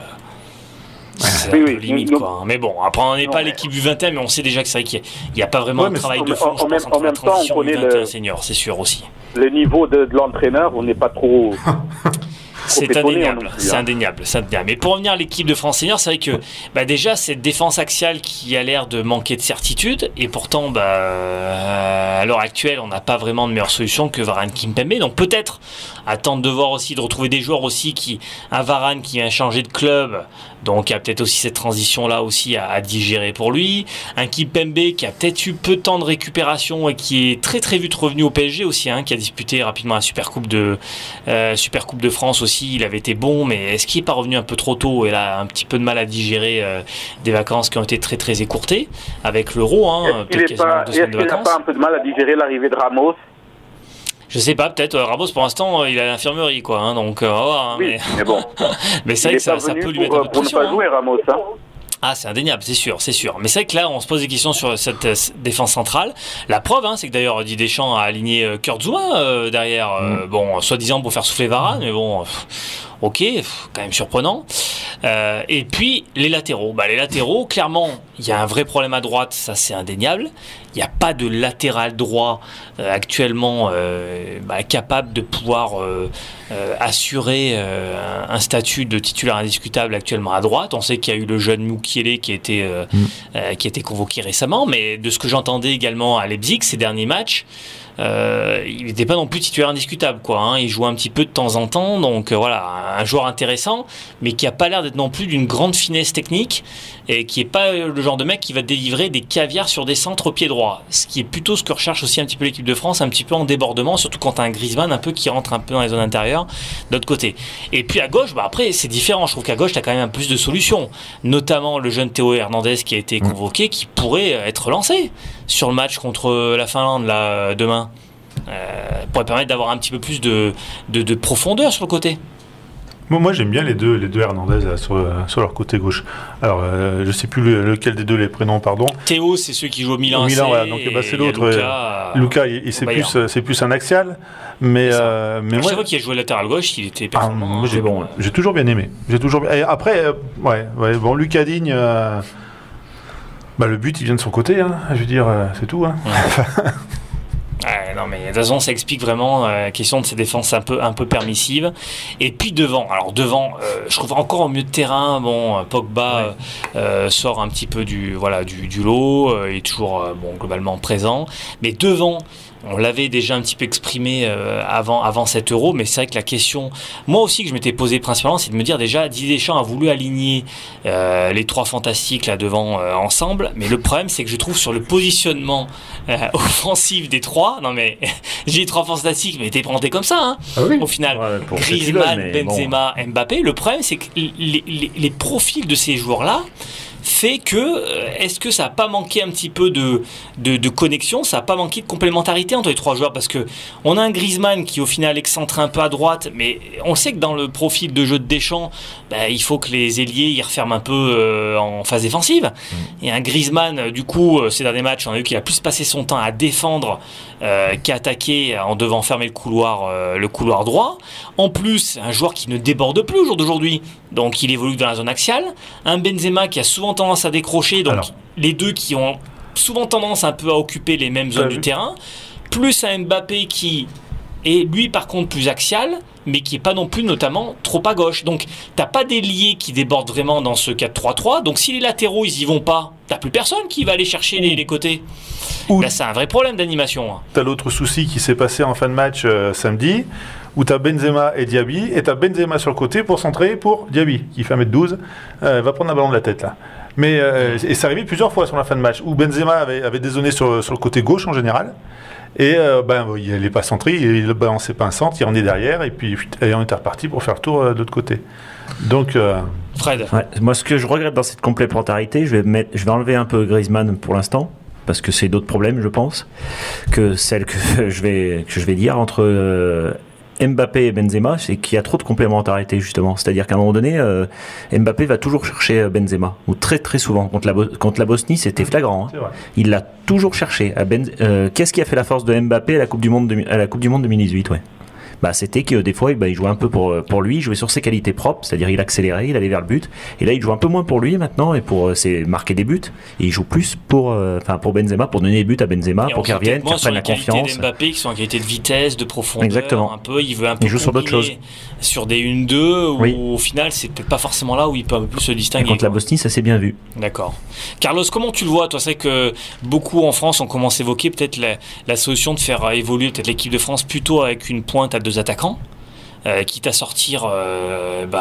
C'est Oui, un oui, peu limite, donc- quoi. hein. Mais bon, après, on n'est pas l'équipe du 21, mais on sait déjà que c'est vrai qu'il n'y a, pas vraiment Ouais, mais travail de fond, en même- en même temps, on connaît U21 le- senior, c'est sûr aussi. Le niveau de, de l'entraîneur, on n'est pas trop. C'est indéniable, c'est hein. indéniable, c'est indéniable. Mais pour revenir à l'équipe de France Senior, c'est vrai que bah déjà cette défense axiale qui a l'air de manquer de certitude, et pourtant bah, à l'heure actuelle on n'a pas vraiment de meilleure solution que Varane Kimpembe. Donc peut-être attendre de voir aussi de retrouver des joueurs aussi qui un Varane qui vient changer de club, donc il y a peut-être aussi cette transition là aussi à, à digérer pour lui. Un Kimpembe qui a peut-être eu peu de temps de récupération et qui est très très vite revenu au PSG aussi, hein, qui a disputé rapidement la Super Coupe de euh, Super Coupe de France aussi, il avait été bon, mais est-ce qu'il n'est pas revenu un peu trop tôt? Et là un petit peu de mal à digérer euh, des vacances qui ont été très très écourtées avec l'euro, hein, Est-ce qu'il pas- n'a pas un peu de mal à digérer l'arrivée de Ramos? Je sais pas, peut-être euh, Ramos pour l'instant euh, il est à l'infirmerie quoi, hein, donc euh, on va voir, hein, Oui, mais, mais bon. mais c'est vrai que ça, ça peut lui pour, mettre un peu de pour ne pression. pas hein. jouer, Ramos. hein. Ah, c'est indéniable, c'est sûr, c'est sûr. Mais c'est vrai que là, on se pose des questions sur cette euh, défense centrale. La preuve, hein, c'est que d'ailleurs, Didier Deschamps a aligné euh, euh, derrière, euh, bon, soi-disant pour faire souffler Varane, mais bon, pff, ok, quand même surprenant. Euh, et puis, les latéraux. Bah, les latéraux, clairement, il y a un vrai problème à droite, ça c'est indéniable. Il n'y a pas de latéral droit euh, actuellement euh, bah, capable de pouvoir assurer un, statut de titulaire indiscutable actuellement à droite. On sait qu'il y a eu le jeune Moukielé qui a été euh, qui a été convoqué récemment, mais de ce que j'entendais également à Leipzig ces derniers matchs. Euh, il n'était pas non plus titulaire indiscutable, quoi. hein. Il jouait un petit peu de temps en temps, donc euh, voilà, un joueur intéressant, mais qui a pas l'air d'être non plus d'une grande finesse technique et qui est pas euh, le genre de mec qui va délivrer des caviars sur des centres au pied droit. Ce qui est plutôt ce que recherche aussi un petit peu l'équipe de France, un petit peu en débordement, surtout quand t'as un Griezmann un peu qui rentre un peu dans les zones intérieures de l'autre côté. Et puis à gauche, bah après c'est différent. Je trouve qu'à gauche t'as quand même un plus de solutions, notamment le jeune Théo Hernandez qui a été convoqué, qui pourrait être lancé sur le match contre la Finlande là euh, demain. Euh, pourrait permettre d'avoir un petit peu plus de, de, de profondeur sur le côté. Moi, moi, j'aime bien les deux, les deux Hernandez là, sur, euh, sur leur côté gauche. Alors, euh, je sais plus le- lequel des deux les prénoms, pardon. Théo, c'est ceux qui jouent au Milan. Au Milan, voilà, donc, bah, c'est l'autre, Luca, euh, Lucas, il, il- c'est plus, euh, c'est plus un axial, mais, euh, mais moi, chaque fois qu'il a joué latéral gauche, il était ah, performant. moi, hein. j'ai bon, j'ai toujours bien aimé. J'ai toujours. et après, euh, ouais, ouais, bon, Lucas Digne. euh, bah, le but, il vient de son côté, hein, je veux dire, euh, c'est tout. Hein. Ouais, non, mais de toute façon, ça explique vraiment euh, la question de ces défenses un peu, un peu permissives. Et puis devant, alors devant, euh, je trouve encore au milieu de terrain, bon, Pogba euh, sort un petit peu du, voilà, du, du lot, il est toujours bon, globalement présent. Mais devant, on l'avait déjà un petit peu exprimé euh, avant, avant cet euro, mais c'est vrai que la question, moi aussi que je m'étais posé principalement, c'est de me dire déjà, Didier Deschamps a voulu aligner euh, les trois fantastiques là devant euh, ensemble, mais le problème c'est que je trouve sur le positionnement euh, offensif des trois, non mais j'ai les trois fantastiques, mais t'es présenté comme ça, hein, Ah oui. au final. Ouais, Griezmann, bon. Benzema, Mbappé. Le problème, c'est que les, les- les profils de ces joueurs-là fait que euh, est-ce que ça n'a pas manqué un petit peu de, de, de connexion, ça n'a pas manqué de complémentarité entre les trois joueurs parce que on a un Griezmann qui au final excentre un peu à droite, mais on sait que dans le profil de jeu de Deschamps, bah, il faut que les ailiers ils referment un peu euh, en phase défensive. Et un Griezmann, euh, du coup, ces derniers matchs, on a vu qu'il a plus passé son temps à défendre euh, qu'à attaquer en devant fermer le couloir, euh, le couloir droit. En plus, un joueur qui ne déborde plus au jour d'aujourd'hui, donc il évolue dans la zone axiale. Un Benzema qui a souvent tendance à décrocher, donc Alors. les deux qui ont souvent tendance un peu à occuper les mêmes zones T'as du terrain. Plus un Mbappé qui est lui par contre plus axial, mais qui est pas non plus notamment trop à gauche. Donc t'as pas d'ailier qui déborde vraiment dans ce 4-3-3. Donc si les latéraux ils y vont pas, t'as plus personne qui va aller chercher les, les côtés. Ou- Là c'est un vrai problème d'animation. hein. T'as l'autre souci qui s'est passé en fin de match euh, samedi, où t'as Benzema et Diaby, et t'as Benzema sur le côté pour centrer pour Diaby, qui fait 1m12, euh, va prendre un ballon de la tête là. Mais euh, et c'est arrivé plusieurs fois sur la fin de match où Benzema avait, avait dézonné sur, sur le côté gauche en général. Et euh, ben, il n'est pas centré, il ne balançait pas un centre, il en est derrière, et puis et on était reparti pour faire le tour de l'autre côté. Donc, euh, Fred. Ouais, moi, ce que je regrette dans cette complémentarité, je vais, mettre, je vais enlever un peu Griezmann pour l'instant, parce que c'est d'autres problèmes, je pense, que celle que je vais, que je vais dire entre euh, Mbappé et Benzema, c'est qu'il y a trop de complémentarité, justement. C'est-à-dire qu'à un moment donné, euh, Mbappé va toujours chercher Benzema, ou très très souvent. Contre la, Bo- contre la Bosnie, c'était flagrant. hein. Il l'a toujours cherché. Euh, Qu'est-ce qui a fait la force de Mbappé à la Coupe du Monde, de- à la coupe du Monde 2018 ouais. Bah, c'était que des fois, bah, il jouait un peu pour, pour lui, il jouait sur ses qualités propres, c'est-à-dire il accélérait, il allait vers le but. Et là, il joue un peu moins pour lui maintenant et pour euh, c'est marquer des buts. Et il joue plus pour, euh, enfin, pour Benzema, pour donner des buts à Benzema, Et pour on qu'il revienne, qu'il les la confiance. d'Mbappé qui sont en qualité de vitesse, de profondeur. Exactement. Un peu, il veut un peu Il joue sur d'autres combiner sur des 1-2 où Oui. au final c'est peut-être pas forcément là où il peut un peu plus se Et distinguer. contre la. Bosnie, ça s'est bien vu. D'accord. Carlos, comment tu le vois? Toi, c'est que beaucoup en France ont commencé à évoquer peut-être la, la solution de faire évoluer peut-être l'équipe de France plutôt avec une pointe à deux attaquants. Euh, quitte à sortir, euh, ben,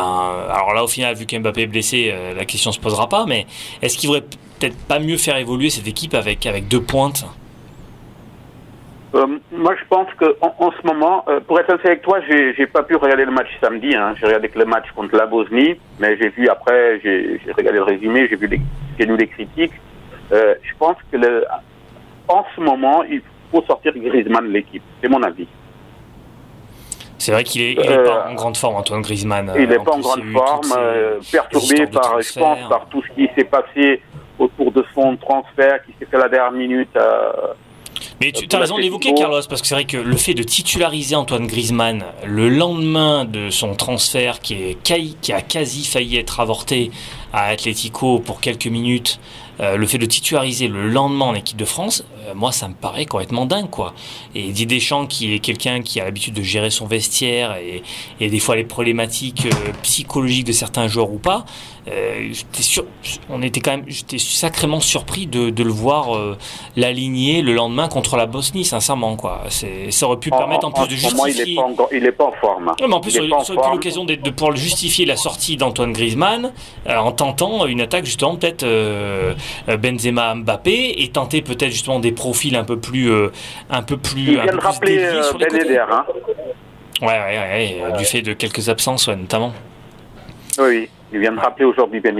alors là au final, vu qu'Mbappé est blessé, euh, la question se posera pas. Mais est-ce qu'il faudrait peut-être pas mieux faire évoluer cette équipe avec avec deux pointes? Moi, je pense que en, ce moment, pour être sincère avec toi, j'ai pas pu regarder le match samedi. Hein. J'ai regardé que le match contre la Bosnie, mais j'ai vu après, j'ai regardé le résumé, j'ai vu les, les critiques. Je pense que en ce moment, il faut sortir Griezmann de l'équipe. C'est mon avis. C'est vrai qu'il est, il est Euh, pas en grande forme, Antoine Griezmann. Il Euh, n'est pas en grande il forme, ces- euh, perturbé par, je pense, par tout ce qui s'est passé autour de son transfert, qui s'est fait à la dernière minute. Mais tu as raison l'Atlético. Carlos, parce que c'est vrai que le fait de titulariser Antoine Griezmann le lendemain de son transfert qui, est, qui a quasi failli être avorté à Atletico pour quelques minutes, euh, le fait de titulariser le lendemain en équipe de France, euh, moi ça me paraît complètement dingue quoi. Et Didier Deschamps qui est quelqu'un qui a l'habitude de gérer son vestiaire et, et des fois les problématiques euh, psychologiques de certains joueurs ou pas, euh, on était quand même, j'étais sacrément surpris de, de le voir euh, l'aligner le lendemain contre la Bosnie, sincèrement quoi. Ça aurait pu permettre en, plus de ce moment, il justifier. n'est pas, en- il est pas en forme. Mais en plus, Il ça est aurait ça pu l'occasion de, de pouvoir justifier la sortie d'Antoine Griezmann euh, en tentant une attaque justement peut-être euh, euh, Benzema Mbappé et tenter peut-être justement des profils un peu plus euh, un peu plus Il un vient peu de rappeler euh, Ben. Yedder, hein. Ouais, ouais, ouais, euh, du fait de quelques absences ouais, notamment. Oui, il vient de rappeler aujourd'hui Ben.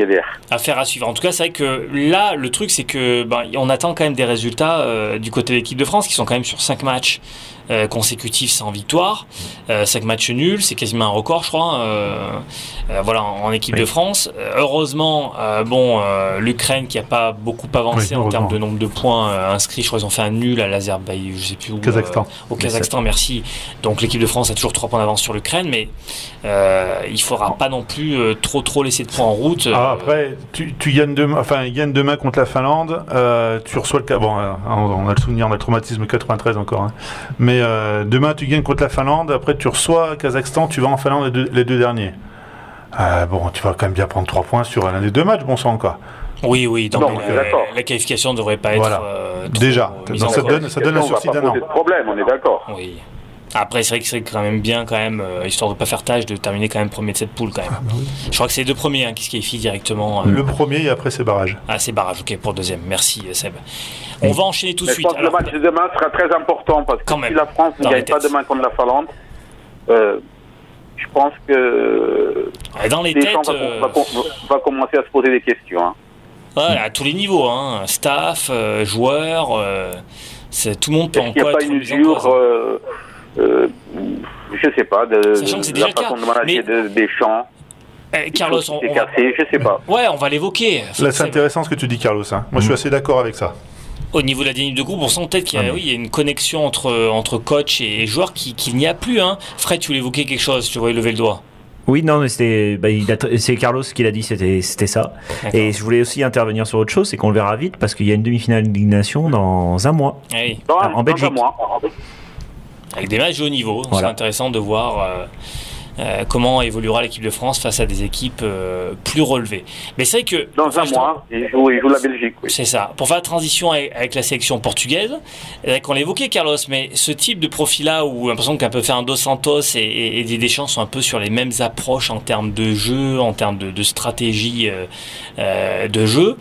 Affaire à suivre. En tout cas, c'est vrai que là, le truc, c'est que ben, on attend quand même des résultats euh, du côté de l'équipe de France, qui sont quand même sur 5 matchs euh, consécutifs sans victoire, 5 matchs nuls, c'est quasiment un record, je crois. euh, euh, voilà, en, équipe Oui. de France. Euh, heureusement, euh, bon, euh, l'Ukraine qui a pas beaucoup avancé Oui, en termes de nombre de points euh, inscrits, je crois qu'ils ont fait un nul à l'Azerbaïdjan, je sais plus où. Kazakhstan. euh, au Kazakhstan, merci. Donc l'équipe de France a toujours 3 points d'avance sur l'Ukraine, mais euh, il faudra pas non plus euh, trop trop laisser de points en route. Ah, Euh, après, tu, tu gagnes demain, enfin, il gagne demain contre la Finlande. euh, tu reçois le ca- bon, euh, on a le souvenir, on a le traumatisme 93 encore. hein. Mais euh, demain, tu gagnes contre la Finlande. Après, tu reçois Kazakhstan. Tu vas en Finlande les deux, les deux derniers. Euh, bon, tu vas quand même bien prendre 3 points sur l'un des deux matchs, bon sang encore. Oui, oui, donc Non, la, qualification ne devrait pas être Voilà. euh, trop, Déjà. Donc ça donne- ça donne un sursis pas d'un an. problème, on est d'accord. Oui. Après, c'est vrai que c'est quand même bien, quand même, euh, histoire de pas faire tâche, de terminer quand même premier de cette poule, quand même. Je crois que c'est les deux premiers hein, qui se qualifient directement euh, Le premier et après, c'est barrage. à ces barrages. Ok, pour le deuxième. Merci, euh, Seb. On va enchaîner tout de Mais je suite. pense que le match de demain sera très important parce que Quand si même. la France ne gagne pas demain contre la Finlande, euh, je pense que dans les têtes, va, euh, va, com- va commencer à se poser des questions. hein. ouais, à tous les niveaux, hein, staff, euh, joueurs, euh, c'est- tout le monde peut en qu'il n'y quoi a pas une usure, hein. Euh, je sais pas, de, la façon cas, de manager mais- de- des champs Eh, Carlos, on, va... je sais pas. Ouais, on va l'évoquer. Là, c'est intéressant ce que tu dis, Carlos. hein. Moi, je suis assez d'accord avec ça. Au niveau de la dynamique de groupe, on sent peut-être qu'il y, a- Ah, oui, y a une connexion entre, entre coach et joueur qui- qu'il n'y a plus. Hein. Fred, tu voulais évoquer quelque chose, tu voyais lever le doigt. Oui, non, mais c'était, bah, c'est Carlos qui l'a dit, c'était, c'était ça. Et je voulais aussi intervenir sur autre chose, c'est qu'on le verra vite parce qu'il y a une demi-finale de Ligue des Nations dans un mois. Oui, Dans, Ah, en dans un Belgique. mois. Avec des matchs de haut niveau. Voilà. C'est intéressant de voir. euh, comment évoluera l'équipe de France face à des équipes plus relevées. Mais c'est vrai que dans un mois, il joue, la Belgique. C'est ça. Pour faire la transition avec, la sélection portugaise, qu'on l'évoquait Carlos, mais ce type de profil-là où l'impression qu'un peu faire un Dos Santos et, et, des Deschamps sont un peu sur les mêmes approches en termes de jeu, en termes de, stratégie de jeu.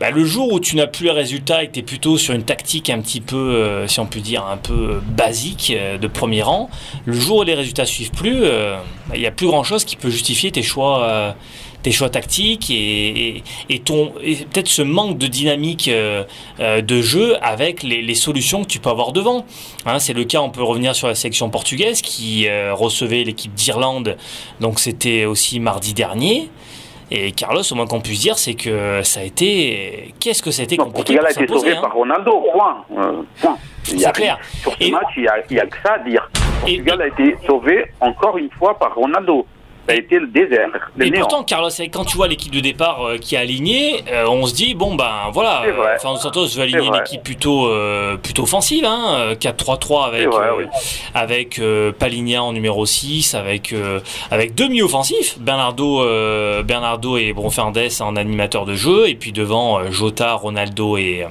Bah, le jour où tu n'as plus les résultats et que tu es plutôt sur une tactique un petit peu, euh, si on peut dire, un peu euh, basique euh, de premier rang, le jour où les résultats suivent plus, bah, il n'y a plus grand chose qui peut justifier tes choix. tes choix tactiques et, peut-être ce manque de dynamique de jeu avec les, solutions que tu peux avoir devant. Hein, c'est le cas, on peut revenir sur la sélection portugaise qui recevait l'équipe d'Irlande, donc c'était aussi mardi dernier. Et Carlos, au moins qu'on puisse dire, c'est que ça a été. Qu'est-ce que ça a été compliqué Portugal a été sauvé hein. par Ronaldo, point. Euh, c'est clair. Sur ce match, il n'y a, que ça à dire. Portugal a été sauvé encore une fois par Ronaldo ça a été le désert. et pourtant, Carlos, quand tu vois l'équipe de départ euh, qui est alignée, euh, on se dit bon ben voilà, Fernando Santos veut aligner une équipe plutôt euh, plutôt offensive, hein, 4-3-3 avec avec Paligna en numéro 6, avec avec deux mi-offensifs, Bernardo Bernardo et Bruno Fernandes en animateur de jeu, et puis devant Jota, Ronaldo et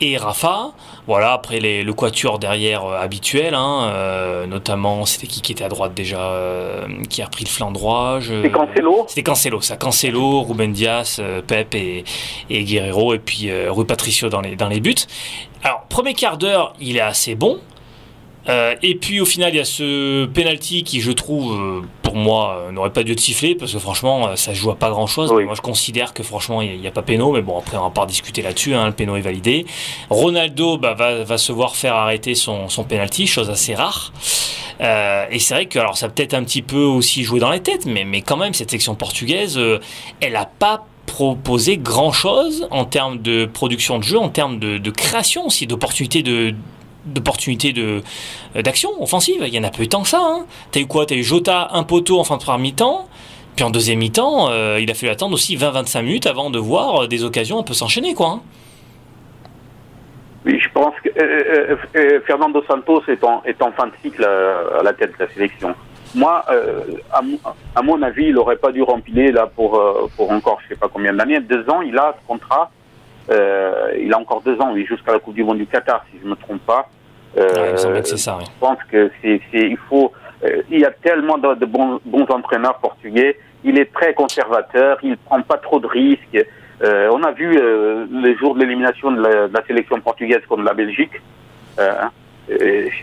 et Rafa. Voilà, après les, le quatuor derrière euh, habituel, hein, euh, notamment, c'était qui qui était à droite déjà, euh, qui a repris le flanc droit C'était Cancelo C'était Cancelo, ça. Cancelo, Ruben Dias, Pep et, et Guerrero, et puis Rui Patricio dans les, dans les buts. Alors, premier quart d'heure, il est assez bon. Euh, et puis au final, il y a ce penalty qui, je trouve, euh, pour moi, euh, n'aurait pas dû être sifflé parce que franchement, ça joue à pas grand chose. Moi, je considère que franchement, il n'y a, pas péno, mais bon, après, on va pas discuter là-dessus. Hein, le péno est validé. Ronaldo bah, va, va, se voir faire arrêter son, son penalty, chose assez rare. et c'est vrai que, alors, ça peut-être un petit peu aussi joué dans les têtes, mais, mais quand même, cette section portugaise, elle n'a pas proposé grand chose en termes de production de jeu, en termes de, de création aussi, d'opportunités de d'opportunités de, euh, d'action offensive. Il y en a peu eu tant que ça. Hein. T'as eu quoi? T'as eu Jota, un poteau en fin de première mi-temps. Puis en deuxième mi-temps, euh, il a fallu attendre aussi 20-25 minutes avant de voir euh, des occasions un peu s'enchaîner. quoi. Hein. Oui, je pense que Fernando Santos est en, est en fin de cycle à, la tête de la sélection. Moi, à, mon avis, il n'aurait pas dû remplir là pour, pour encore je sais pas combien d'années. Deux ans, il a ce contrat euh, il a encore deux ans, oui, jusqu'à la Coupe du Monde du Qatar, si je ne me trompe pas. Euh, ça. Je pense que c'est, il faut. Euh, il y a tellement de, bons, bons, entraîneurs portugais. Il est très conservateur. Il prend pas trop de risques. Euh, on a vu les jours de l'élimination de, la, sélection portugaise contre la Belgique. Hein,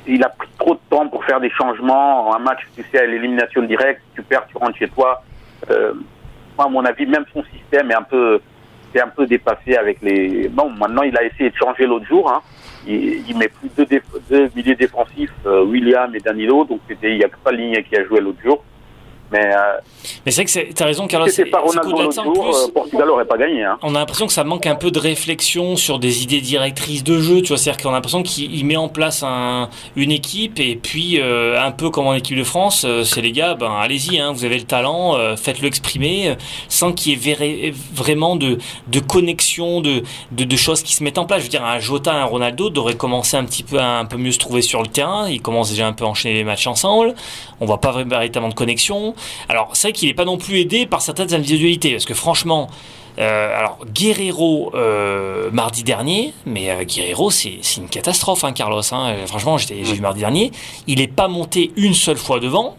il a pris trop de temps pour faire des changements. Un match, tu sais, à l'élimination directe, tu perds, tu rentres chez toi. moi, à mon avis, même son système est un peu un peu dépassé avec les. Bon, maintenant il a essayé de changer l'autre jour. Hein. Il, il, met plus de deux, milieux défensifs, euh, William et Danilo. Donc il n'y a que pas ligne qui a joué l'autre jour. Mais, euh, mais c'est que tu as raison, Carlos. C'est pas Ronaldo l'autre jour, euh, Portugal n'aurait pas gagné. Hein. On a l'impression que ça manque un peu de réflexion sur des idées directrices de jeu. Tu vois, c'est-à-dire qu'on a l'impression qu'il met en place un, une équipe et puis euh, un peu comme en équipe de France, c'est les gars, ben allez-y, hein, vous avez le talent, faites-le exprimer, sans qu'il y ait vraiment de, de connexion, de, de, de, choses qui se mettent en place. Je veux dire, un Jota, un Ronaldo devraient commencer un petit peu à un peu mieux se trouver sur le terrain. Ils commencent déjà un peu à enchaîner les matchs ensemble. On voit pas véritablement de connexion. Alors, c'est vrai qu'il n'est pas non plus aidé par certaines individualités, parce que franchement, euh, alors Guerrero euh, mardi dernier, mais euh, Guerrero c'est une catastrophe, hein, Carlos. Hein. Franchement, j'ai vu mardi dernier, il n'est pas monté une seule fois devant.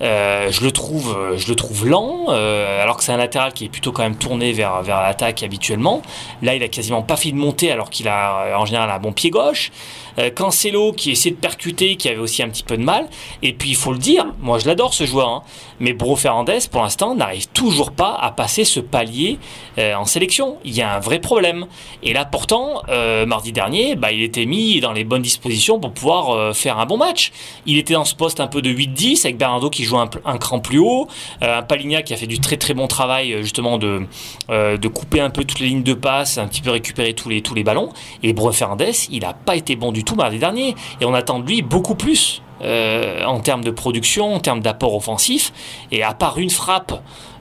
Je le trouve, je le trouve lent, alors que c'est un latéral qui est plutôt quand même tourné vers vers l'attaque habituellement. Là, il a quasiment pas fait de monter, alors qu'il a en général un bon pied gauche. Euh, Cancelo qui essaie de percuter, qui avait aussi un petit peu de mal. Et puis il faut le dire, moi je l'adore ce joueur, hein. mais Bro Fernandez pour l'instant n'arrive toujours pas à passer ce palier euh, en sélection. Il y a un vrai problème. Et là pourtant, euh, mardi dernier, bah, il était mis dans les bonnes dispositions pour pouvoir faire un bon match. Il était dans ce poste un peu de 8-10 avec Bernardo qui joue un, cran plus haut, un Paligna qui a fait du très très bon travail justement de, de couper un peu toutes les lignes de passe, un petit peu récupérer tous les, tous les ballons. Et Bro Fernandez, il n'a pas été bon du tout mardi dernier. Et on attend de lui beaucoup plus euh, en termes de production, en termes d'apport offensif. Et à part une frappe,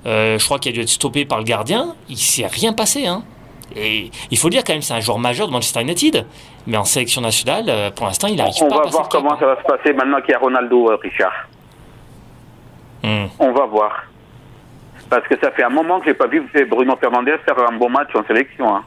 euh, je crois qu'il a dû être stoppé par le gardien, il s'est rien passé. Hein. Et il faut dire quand même, c'est un joueur majeur de Manchester United. Mais en sélection nationale, euh, pour l'instant, il n'arrive pas On va voir comment ça va se passer maintenant qu'il y a Ronaldo, Richard. Hmm. On va voir. Parce que ça fait un moment que j'ai pas vu Bruno Fernandez faire un bon match en sélection. Hein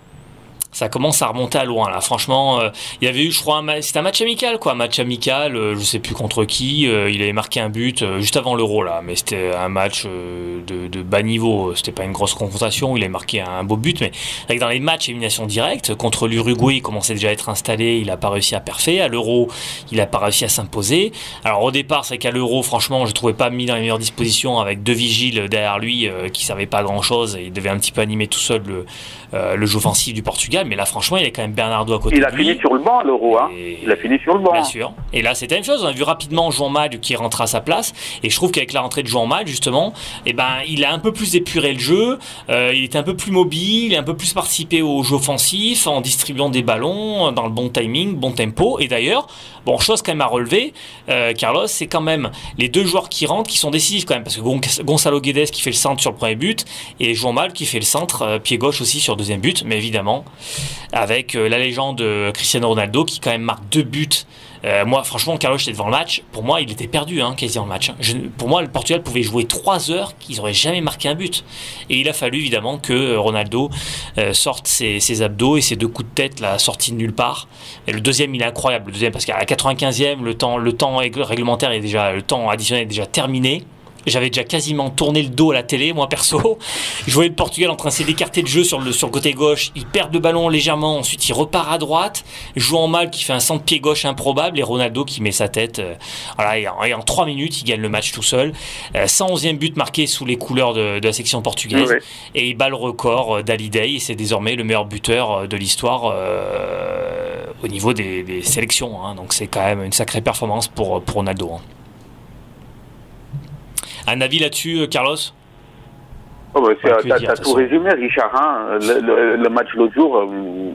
ça commence à remonter à loin là. Franchement, euh, il y avait eu, je crois, c'était un match amical quoi, match amical. Euh, je sais plus contre qui. Euh, il avait marqué un but juste avant l'Euro là, mais c'était un match de, bas niveau. C'était pas une grosse confrontation. Il avait marqué un beau but, mais dans les matchs élimination directe contre l'Uruguay, il commençait déjà à être installé. Il a pas réussi à parfait. À l'Euro, il a pas réussi à s'imposer. Alors au départ, c'est qu'à l'Euro, franchement, je trouvais pas mis dans les meilleures dispositions avec deux vigiles derrière lui qui servaient pas grand chose et il devait un petit peu animer tout seul le jeu offensif du Portugal mais là, franchement, il y a quand même Bernardo à côté il de lui. Il a fini sur le banc, l'Euro. Hein. Il a fini sur le banc. Bien sûr. Et là, c'était la même chose. On a vu rapidement Jean Mal qui rentre à sa place. Et je trouve qu'avec la rentrée de Jean Mal, justement, eh ben, il a un peu plus épuré le jeu. Euh, il était un peu plus mobile, il a un peu plus participé au jeu offensif en distribuant des ballons dans le bon timing, bon tempo. Et d'ailleurs, bon, chose quand même à relever, euh, Carlos, c'est quand même les deux joueurs qui rentrent qui sont décisifs quand même. Parce que Gonzalo Guedes qui fait le centre sur le premier but et Jean Mal qui fait le centre, euh, pied gauche aussi sur le deuxième but. Mais évidemment, avec euh, la légende Cristiano Ronaldo qui quand même marque deux buts. Euh, moi, franchement, Carlos était devant le match. Pour moi, il était perdu, hein, quasi le match. pour moi, le Portugal pouvait jouer trois heures, qu'ils n'auraient jamais marqué un but. Et il a fallu évidemment que euh, Ronaldo sorte ses, abdos et ses deux coups de tête, la sortie de nulle part. Et le deuxième, il est incroyable. Le deuxième, parce qu'à la 95e, le temps, le temps réglementaire est déjà, le temps additionnel est déjà terminé. J'avais déjà quasiment tourné le dos à la télé, moi perso. Je voyais le Portugal en train de d'écarter de jeu sur le, sur le côté gauche. Il perd le ballon légèrement, ensuite il repart à droite. Jouant mal, qui fait un centre pied gauche improbable. Et Ronaldo qui met sa tête. Euh, voilà, et en, 3 minutes, il gagne le match tout seul. 111e euh, but marqué sous les couleurs de, la section portugaise. Et il bat le record euh, d'Alidei. Et c'est désormais le meilleur buteur de l'histoire au niveau des, sélections. Hein. Donc c'est quand même une sacrée performance pour, pour Ronaldo. Hein. Un avis là-dessus, euh, Carlos oh bah, Tu as, tout résumé, Richard. Hein. Le, match l'autre jour, euh,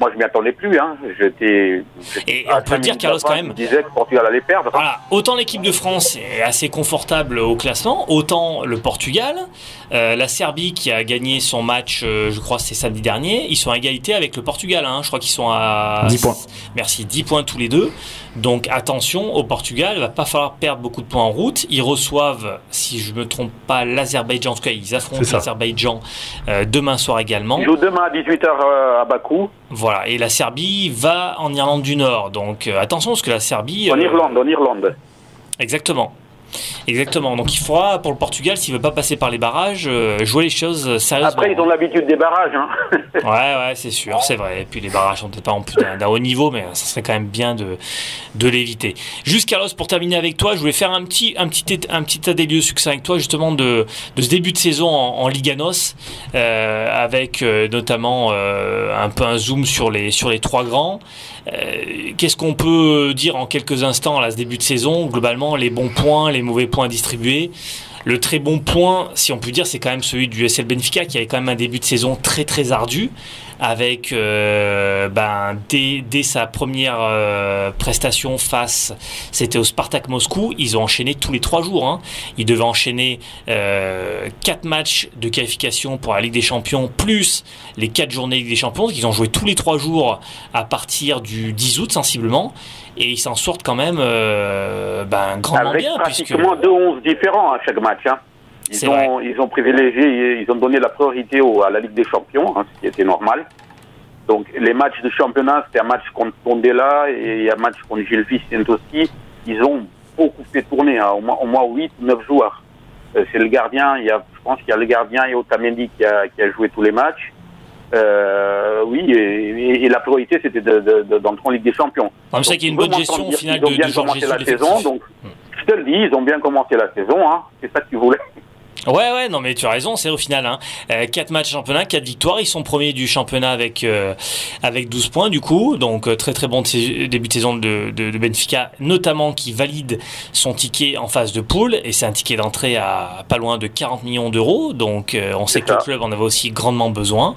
moi je m'y attendais plus. Hein. J'étais. Et on peut dire, Carlos, quand même. disait que Portugal allait perdre. Voilà. Autant l'équipe de France est assez confortable au classement, autant le Portugal, euh, la Serbie qui a gagné son match, je crois c'est samedi dernier, ils sont à égalité avec le Portugal. Hein. Je crois qu'ils sont à 10 points. Merci, 10 points tous les deux. Donc attention, au Portugal, il va pas falloir perdre beaucoup de points en route. Ils reçoivent, si je me trompe pas, l'Azerbaïdjan. En tout cas, ils affrontent l'Azerbaïdjan euh, demain soir également. Ils jouent demain à 18h euh, à Bakou. Voilà, et la Serbie va en Irlande du Nord. Donc euh, attention, parce que la Serbie... En Irlande, en Irlande. Exactement. Exactement. Donc il faudra pour le Portugal, s'il veut pas passer par les barrages, euh, jouer les choses sérieusement. Après, ils ont l'habitude des barrages. Hein. ouais, ouais, c'est sûr, c'est vrai. Et puis les barrages sont peut-être pas en plus d'un haut niveau, mais ça serait quand même bien de, de l'éviter. Juste Carlos, pour terminer avec toi, je voulais faire un petit, un petit, un petit tas des lieux succès avec toi, justement de, de ce début de saison en, Liganos, euh, avec euh, notamment un peu un zoom sur les, sur les trois grands. Qu'est-ce qu'on peut dire en quelques instants à ce début de saison? Globalement, les bons points, les mauvais points distribués. Le très bon point, si on peut dire, c'est quand même celui du SL Benfica qui avait quand même un début de saison très très ardu avec euh, ben, dès, dès, sa première euh, prestation face, c'était au Spartak Moscou, ils ont enchaîné tous les trois jours. Hein. Ils devaient enchaîner euh, quatre matchs de qualification pour la Ligue des Champions, plus les quatre journées de Ligue des Champions. Ils ont joué tous les trois jours à partir du 10 août sensiblement et ils s'en sortent quand même euh, ben, grandement Avec bien. pratiquement deux 11 différents à chaque match. Hein. Ils, ont, ils ont privilégié, ils ont donné la priorité au, à la Ligue des Champions, hein, ce qui était normal. Donc les matchs de championnat, c'était un match contre Tondela et un match contre Gilles aussi. Ils ont beaucoup fait tourner, hein, au, moins, au moins 8 9 joueurs. Euh, c'est le gardien, il y a, je pense qu'il y a le gardien et Otamendi qui a, qui a joué tous les matchs. Euh, oui, et, et, la priorité c'était d'entrer en Ligue des Champions. C'est ça qu'il y a une bonne gestion au final ils ont de, bien de commencé la saison, donc je te le dis, ils ont bien commencé la saison, hein, c'est ça que tu voulais. Ouais, ouais, non, mais tu as raison, c'est au final. Hein. 4 euh, matchs championnat, 4 victoires. Ils sont premiers du championnat avec, euh, avec 12 points, du coup. Donc, euh, très très bon début de saison de, de, de, Benfica, notamment qui valide son ticket en phase de poule. Et c'est un ticket d'entrée à pas loin de 40 millions d'euros. Donc, on sait que le club en avait aussi grandement besoin.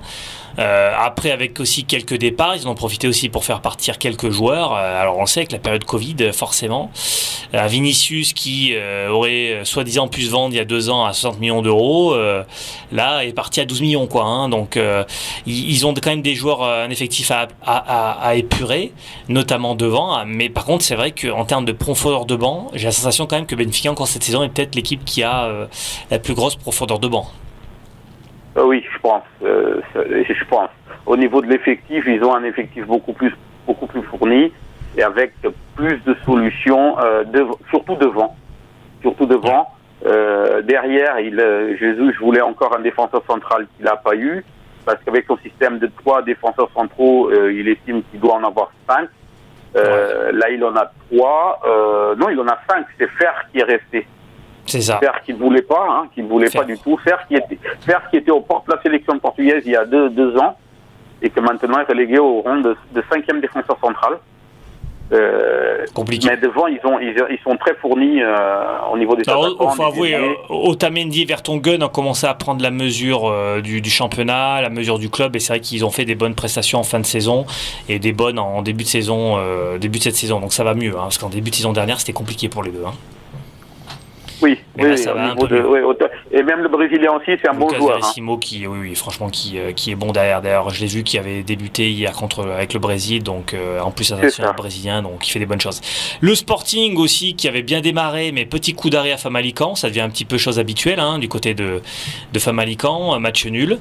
Euh, après, avec aussi quelques départs, ils en ont profité aussi pour faire partir quelques joueurs. Euh, alors, on sait avec la période Covid, forcément, euh, Vinicius qui aurait soi-disant pu se vendre il y a deux ans à 60 millions d'euros, là est parti à 12 millions, quoi. Hein. donc, ils, ont quand même des joueurs, un effectif à, à, épurer, notamment devant. Mais par contre, c'est vrai qu'en termes de profondeur de banc, j'ai la sensation quand même que Benfica encore cette saison est peut-être l'équipe qui a la plus grosse profondeur de banc. Euh, oui, je pense. Euh, je pense. Au niveau de l'effectif, ils ont un effectif beaucoup plus, beaucoup plus fourni et avec plus de solutions, euh, surtout devant. Surtout devant. Euh, derrière, il, euh, Jésus, je voulais encore un défenseur central qu'il n'a pas eu, parce qu'avec son système de trois défenseurs centraux, il estime qu'il doit en avoir cinq. Là, il en a trois. non, il en a cinq. C'est Fer qui est resté. C'est ça. Faire qu'il ne voulait pas, hein, qu'il ne voulait pas du tout. Faire qui était, faire qui était au porte de la sélection portugaise il y a deux, deux ans et que maintenant est relégué au rang de, de cinquième défenseur central. Euh, Compliqué. Mais devant, ils, ont, ils, ils sont très fournis euh, au niveau des Alors, Il faut avouer, euh, Otamendi et Vertonghen ont commencé à prendre la mesure euh, du, du, championnat, la mesure du club, et c'est vrai qu'ils ont fait des bonnes prestations en fin de saison et des bonnes en, début de saison, euh, début de cette saison. Donc ça va mieux, hein, parce qu'en début de saison dernière, c'était compliqué pour les deux. Hein. Oui, oui, ça va et même le Brésilien aussi, c'est un bon joueur. Hein. qui, oui, oui, franchement, qui, euh, qui est bon derrière. D'ailleurs, je l'ai vu qui avait débuté hier contre avec le Brésil, donc euh, en plus un brésilien, donc il fait des bonnes choses. Le Sporting aussi, qui avait bien démarré, mais petit coup d'arrêt à Famalican, ça devient un petit peu chose habituelle hein, du côté de de Famalican, match nul.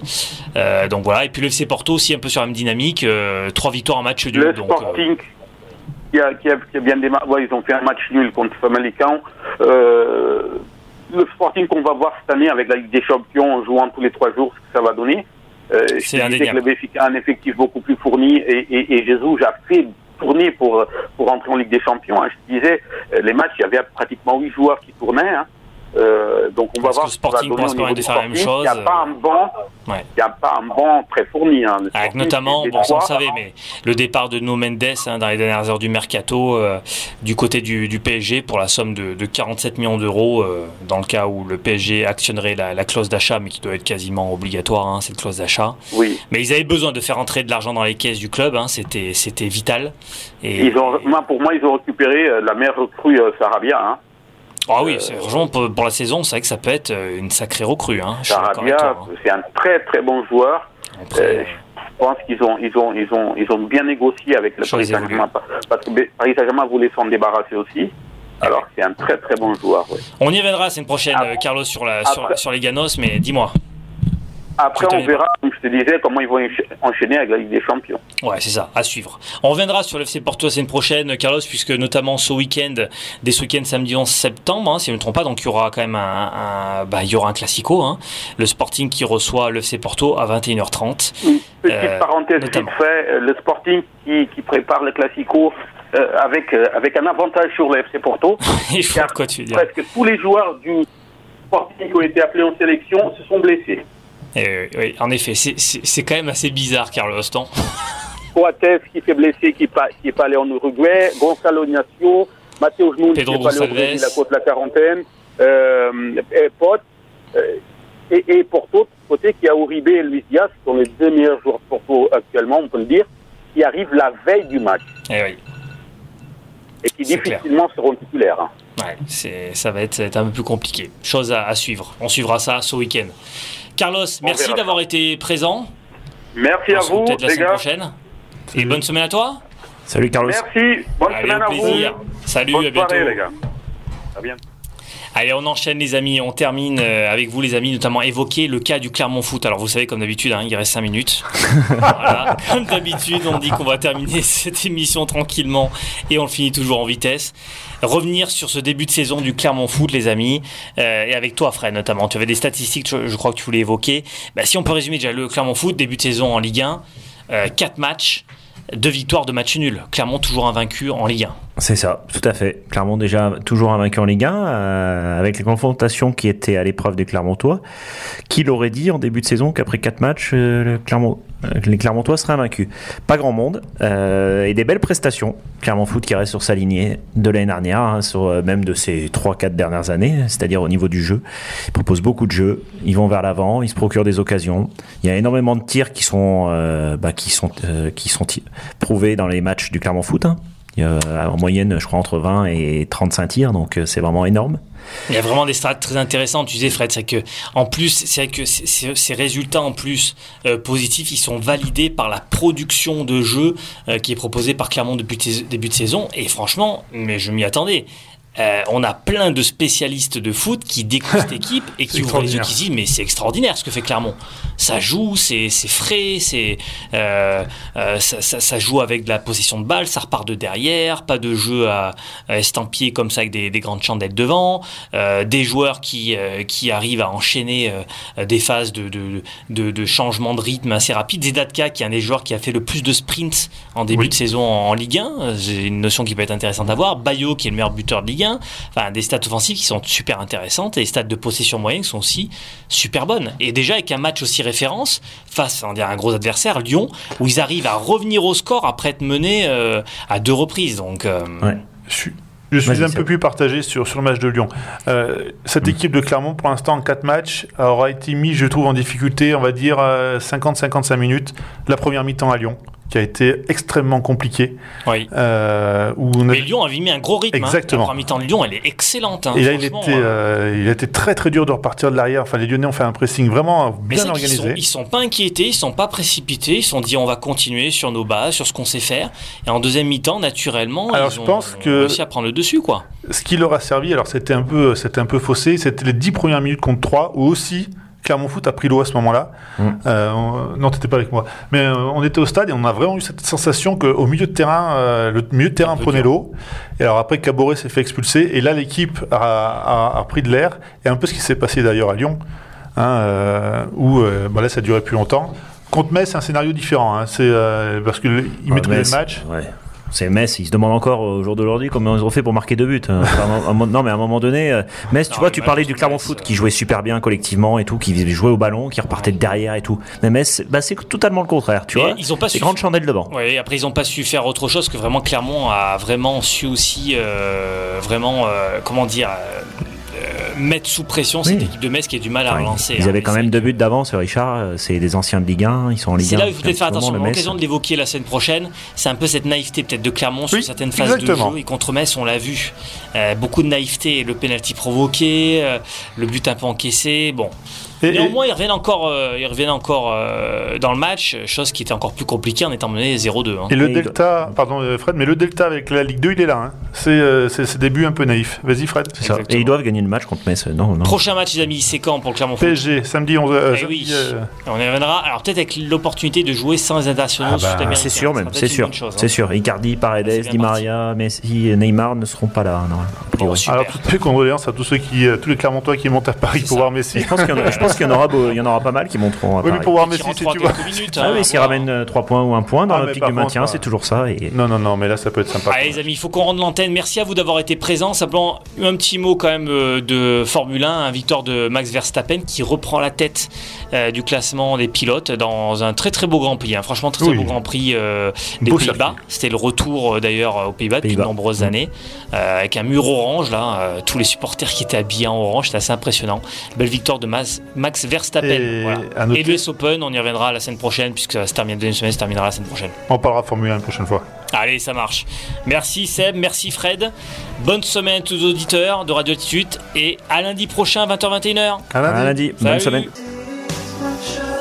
Euh, donc voilà, et puis le FC Porto aussi un peu sur la même dynamique, trois victoires en match nul. Le Sporting a, qui, a, qui a, bien démarré. Ouais, ils ont fait un match nul contre Famalicão. Euh, le Sporting qu'on va voir cette année avec la Ligue des Champions en jouant tous les trois jours, ce que ça va donner. Euh, c'est un que le Béfica a un effectif beaucoup plus fourni et, et, et Jesus a fait tourner pour, pour entrer en Ligue des Champions. Hein. Je disais, euh, les matchs, il y avait pratiquement huit joueurs qui tournaient. Hein. Euh, donc on va voir. Que le Sporting pense pas faire la même chose. Il n'y a pas un banc, ouais. il y a pas un banc très fourni. Hein. Avec notamment, bon, ça on savait, mais le départ de No Mendes hein, dans les dernières heures du mercato euh, du côté du, du, PSG pour la somme de, de 47 millions d'euros euh, dans le cas où le PSG actionnerait la, la clause d'achat, mais qui doit être quasiment obligatoire, hein, cette clause d'achat. Oui. Mais ils avaient besoin de faire entrer de l'argent dans les caisses du club, c'était c'était vital. Et ils ont, moi, pour moi, ils ont récupéré euh, la meilleure recrue Sarabia. Ah oui, c'est franchement pour, pour, la saison, c'est vrai que ça peut être euh, une sacrée recrue. Hein. Sarabia, hein. c'est un très très bon joueur. Euh, je pense qu'ils ont, ils ont, ils ont, ils ont bien négocié avec le Paris Saint-Germain parce que Paris Saint-Germain voulait s'en débarrasser aussi. Alors c'est un très très bon joueur. On y reviendra la semaine prochaine, ah. Carlos, sur, la, sur, sur les Ganos, mais dis-moi. Après, on verra, comme je te disais, comment ils vont enchaîner avec la Ligue des Champions. Ouais, c'est ça, à suivre. On reviendra sur l'FC Porto la semaine prochaine, Carlos, puisque notamment ce week-end, dès ce week-end samedi 11 septembre, hein, si je ne me trompe pas, donc il y aura quand même un, bah, il y aura un classico, hein, le Sporting qui reçoit l'FC Porto à 21h30. petite euh, parenthèse vite fait, euh, le Sporting qui, qui prépare le classico euh, avec, euh, avec un avantage sur le FC Porto. Il faut quoi tu dire. Presque tous les joueurs du Sporting qui ont été appelés en sélection se sont blessés. Euh, oui, en effet, c'est quand même assez bizarre, Carlos Tan. Coates qui s'est blessé, qui n'est pas, allé en Uruguay, Gonzalo Ignacio, Matteo Nunes qui n'est pas allé au Brésil à cause de la quarantaine, euh, et Pot, euh, et, et, Porto, côté qui a Uribe et Luis Diaz, qui sont les deux meilleurs joueurs de Porto actuellement, on peut le dire, qui arrivent la veille du match. Et, eh oui. et qui difficilement seront titulaires. Hein. Ouais, ça va, être, un peu plus compliqué. Chose à, à suivre. On suivra ça ce week-end. Carlos, merci d'avoir été présent. Merci à vous, peut-être la semaine prochaine. Et bonne semaine à toi. Salut Carlos. Merci, bonne semaine à plaisir. vous. Salut, à bientôt. les gars. À bientôt. Allez, on enchaîne les amis, on termine euh, avec vous les amis, notamment évoquer le cas du Clermont Foot. Alors vous savez comme d'habitude, hein, il reste 5 minutes. voilà. Comme d'habitude, on dit qu'on va terminer cette émission tranquillement et on le finit toujours en vitesse. Revenir sur ce début de saison du Clermont Foot les amis, euh, et avec toi Fred notamment. Tu avais des statistiques, je, crois que tu voulais évoquer. Bah, si on peut résumer déjà le Clermont Foot, début de saison en Ligue 1, euh, 4 matchs, 2 victoires, de matchs nuls. Clermont toujours invaincu en Ligue 1. C'est ça, tout à fait. Clermont déjà toujours invaincu en Ligue 1, euh, avec les confrontations qui étaient à l'épreuve des Clermontois. Qui l'aurait dit en début de saison qu'après quatre matchs, euh, euh, les Clermontois seraient invaincus? Pas grand monde, et des belles prestations. Clermont Foot qui reste sur sa lignée de l'année dernière, hein, même de ces 3-4 dernières années, c'est-à-dire au niveau du jeu. Ils proposent beaucoup de jeux, ils vont vers l'avant, ils se procurent des occasions. Il y a énormément de tirs qui sont, bah, qui sont, qui sont prouvés dans les matchs du Clermont Foot. hein. A en moyenne, je crois, entre 20 et 35 tirs, donc euh, c'est vraiment énorme. Il y a vraiment des stats très intéressantes, tu disais Fred, c'est que en plus, c'est que ces résultats en plus euh, positifs, ils sont validés par la production de euh, qui est proposée par Clermont depuis début de saison. Et franchement, mais je m'y attendais. Euh, on a plein de spécialistes de foot qui découvrent cette équipe et qui ouvrent les yeux, qui se disent mais c'est extraordinaire ce que fait Clermont. Ça joue, c'est frais, c'est euh, euh, ça, ça- ça joue avec de la possession de balle, ça repart de derrière, pas de jeu à, à estampiller comme ça avec des, des grandes chandelles devant, des joueurs qui qui arrivent à enchaîner des phases de, de, de, de changement de rythme assez rapide. Zedatka qui est un des joueurs qui a fait le plus de sprints en début Oui. de saison en, en Ligue 1, c'est une notion qui peut être intéressante à voir. Bayo qui est le meilleur buteur de Ligue 1, enfin des stats offensives qui sont super intéressantes et les stats de possession moyenne qui sont aussi super bonnes. Et déjà avec un match aussi référence face on dirait, à un gros adversaire, Lyon, où ils arrivent à revenir au score après être menés euh, à deux reprises. Donc euh, Ouais. Je suis, je suis Vas-y, un peu plus partagé sur, sur le match de Lyon. Euh, cette équipe de Clermont, pour l'instant, en 4 matchs, aura été mise, je trouve, en difficulté, on va dire, euh, 50-55 minutes. La première mi-temps à Lyon, qui a été extrêmement compliquée. oui. euh, où on a- Mais Lyon avait mis un gros rythme. hein. Exactement. La première mi-temps de Lyon, elle est excellente. hein, Et là, il était, euh. euh, il a été très très dur de repartir de l'arrière. Enfin, les Lyonnais ont fait un pressing vraiment bien organisé. sont, ils sont pas inquiétés, ils sont pas précipités, ils se sont dit on va continuer sur nos bases, sur ce qu'on sait faire. Et en deuxième mi-temps, naturellement, Alors, ils je ont, pense ont que- réussi à prendre le dessus, quoi. Ce qui leur a servi, alors c'était un peu, c'était un peu faussé, c'était les 10 premières minutes contre 3, où aussi Clermont Foot a pris l'eau à ce moment-là. Mm. Euh, on- non, t'étais pas avec moi. Mais euh, on était au stade et on a vraiment eu cette sensation qu'au milieu de terrain, euh, le milieu de terrain prenait l'eau. Et alors après, Caboret s'est fait expulser. Et là, l'équipe a, a- a pris de l'air. Et un peu ce qui s'est passé d'ailleurs à Lyon, hein, euh, où bah là, ça durait plus longtemps. Contre Metz, c'est un scénario différent. hein. C'est parce qu'ils maîtrisaient Metz, le match. Ouais. C'est Metz, ils se demandent encore au jour d'aujourd'hui comment ils ont fait pour marquer deux buts. hein. Non, mais à un moment donné, euh, Metz, tu Non, vois, tu parlais du Clermont Foot euh, qui jouait super bien collectivement et tout, qui jouait au ballon, qui repartait de derrière et tout. Mais Metz, bah, c'est totalement le contraire, tu vois. ils ont pas su- grande chandelle devant. Oui, après ils ont pas su faire autre chose que vraiment Clermont a vraiment su aussi euh, vraiment euh, comment dire euh, euh, mettre sous pression cette Oui. équipe de Metz qui a du mal à Enfin, relancer. ils hein. avaient quand même deux buts d'avance, Richard. euh, C'est des anciens de Ligue 1, ils sont en Ligue 1. C'est là où il faut peut-être faire attention. L'occasion de l'évoquer la semaine prochaine. C'est un peu cette naïveté peut-être de Clermont sur certaines phases de jeu. Et contre Metz, on l'a vu. Euh, beaucoup de naïveté. Le penalty provoqué, euh, le but un peu encaissé. Bon. Et- et- Néanmoins, ils reviennent encore, euh, ils reviennent encore euh, dans le match, chose qui était encore plus compliquée en étant mené 0-2. hein. Et le Et delta, pardon euh, Fred, mais le delta avec la Ligue 2, il est là. hein. C'est euh, c'est ses débuts un peu naïfs. Vas-y Fred. C'est ça. Et ils doivent gagner le match contre Metz. Non, non. Prochain match, les amis, c'est quand pour le Clermont PSG, samedi 11 euh, Eh samedi, oui. euh, On y reviendra. Alors peut-être avec l'opportunité de jouer sans les internationaux Ah bah. C'est sûr même, c'est sûr, hein. c'est sûr. Icardi, Paredes, Di Maria, Messi, et Neymar ne seront pas là. Non. Alors toutes mes condoléances à tous ceux qui, tous les Clermontois qui montent à Paris pour ça. voir Messi. je pense qu'il y, en a- pense qu'il y en aura, beau- il y en aura pas mal qui monteront à Oui, mais pour voir Qui Messi, si tu vois. minutes, Ah hein, oui, s'ils voilà. ramènent 3 points ou 1 point dans Ah, mais l'optique du maintien, c'est euh, toujours ça. Et... Non, non, non, mais là ça peut être sympa. Allez les amis, il faut qu'on rende l'antenne. Merci à vous d'avoir été présents. Simplement un petit mot quand même euh, de Formule 1, un victoire de Max Verstappen qui reprend la tête euh, du classement des pilotes dans un très très beau Grand Prix. hein. Franchement très très Oui. beau Grand Prix euh, des Pays-Bas. C'était le retour euh, d'ailleurs aux Pays-Bas depuis de nombreuses Mmh. années euh, avec un mur orange là, euh, tous les supporters qui étaient habillés en orange, c'était assez impressionnant. Belle victoire de Mas- Max Verstappen. Et Voilà. à noter- Et l'US Open, on y reviendra la semaine prochaine puisque ça se termine deuxième semaine, ça se terminera la semaine prochaine. On parlera Formule 1 une prochaine fois. Allez, ça marche. Merci Seb, merci Fred. Bonne semaine à tous les auditeurs de Radio Attitude et à lundi prochain 20h21h. À lundi. À lundi, bonne Salut. semaine.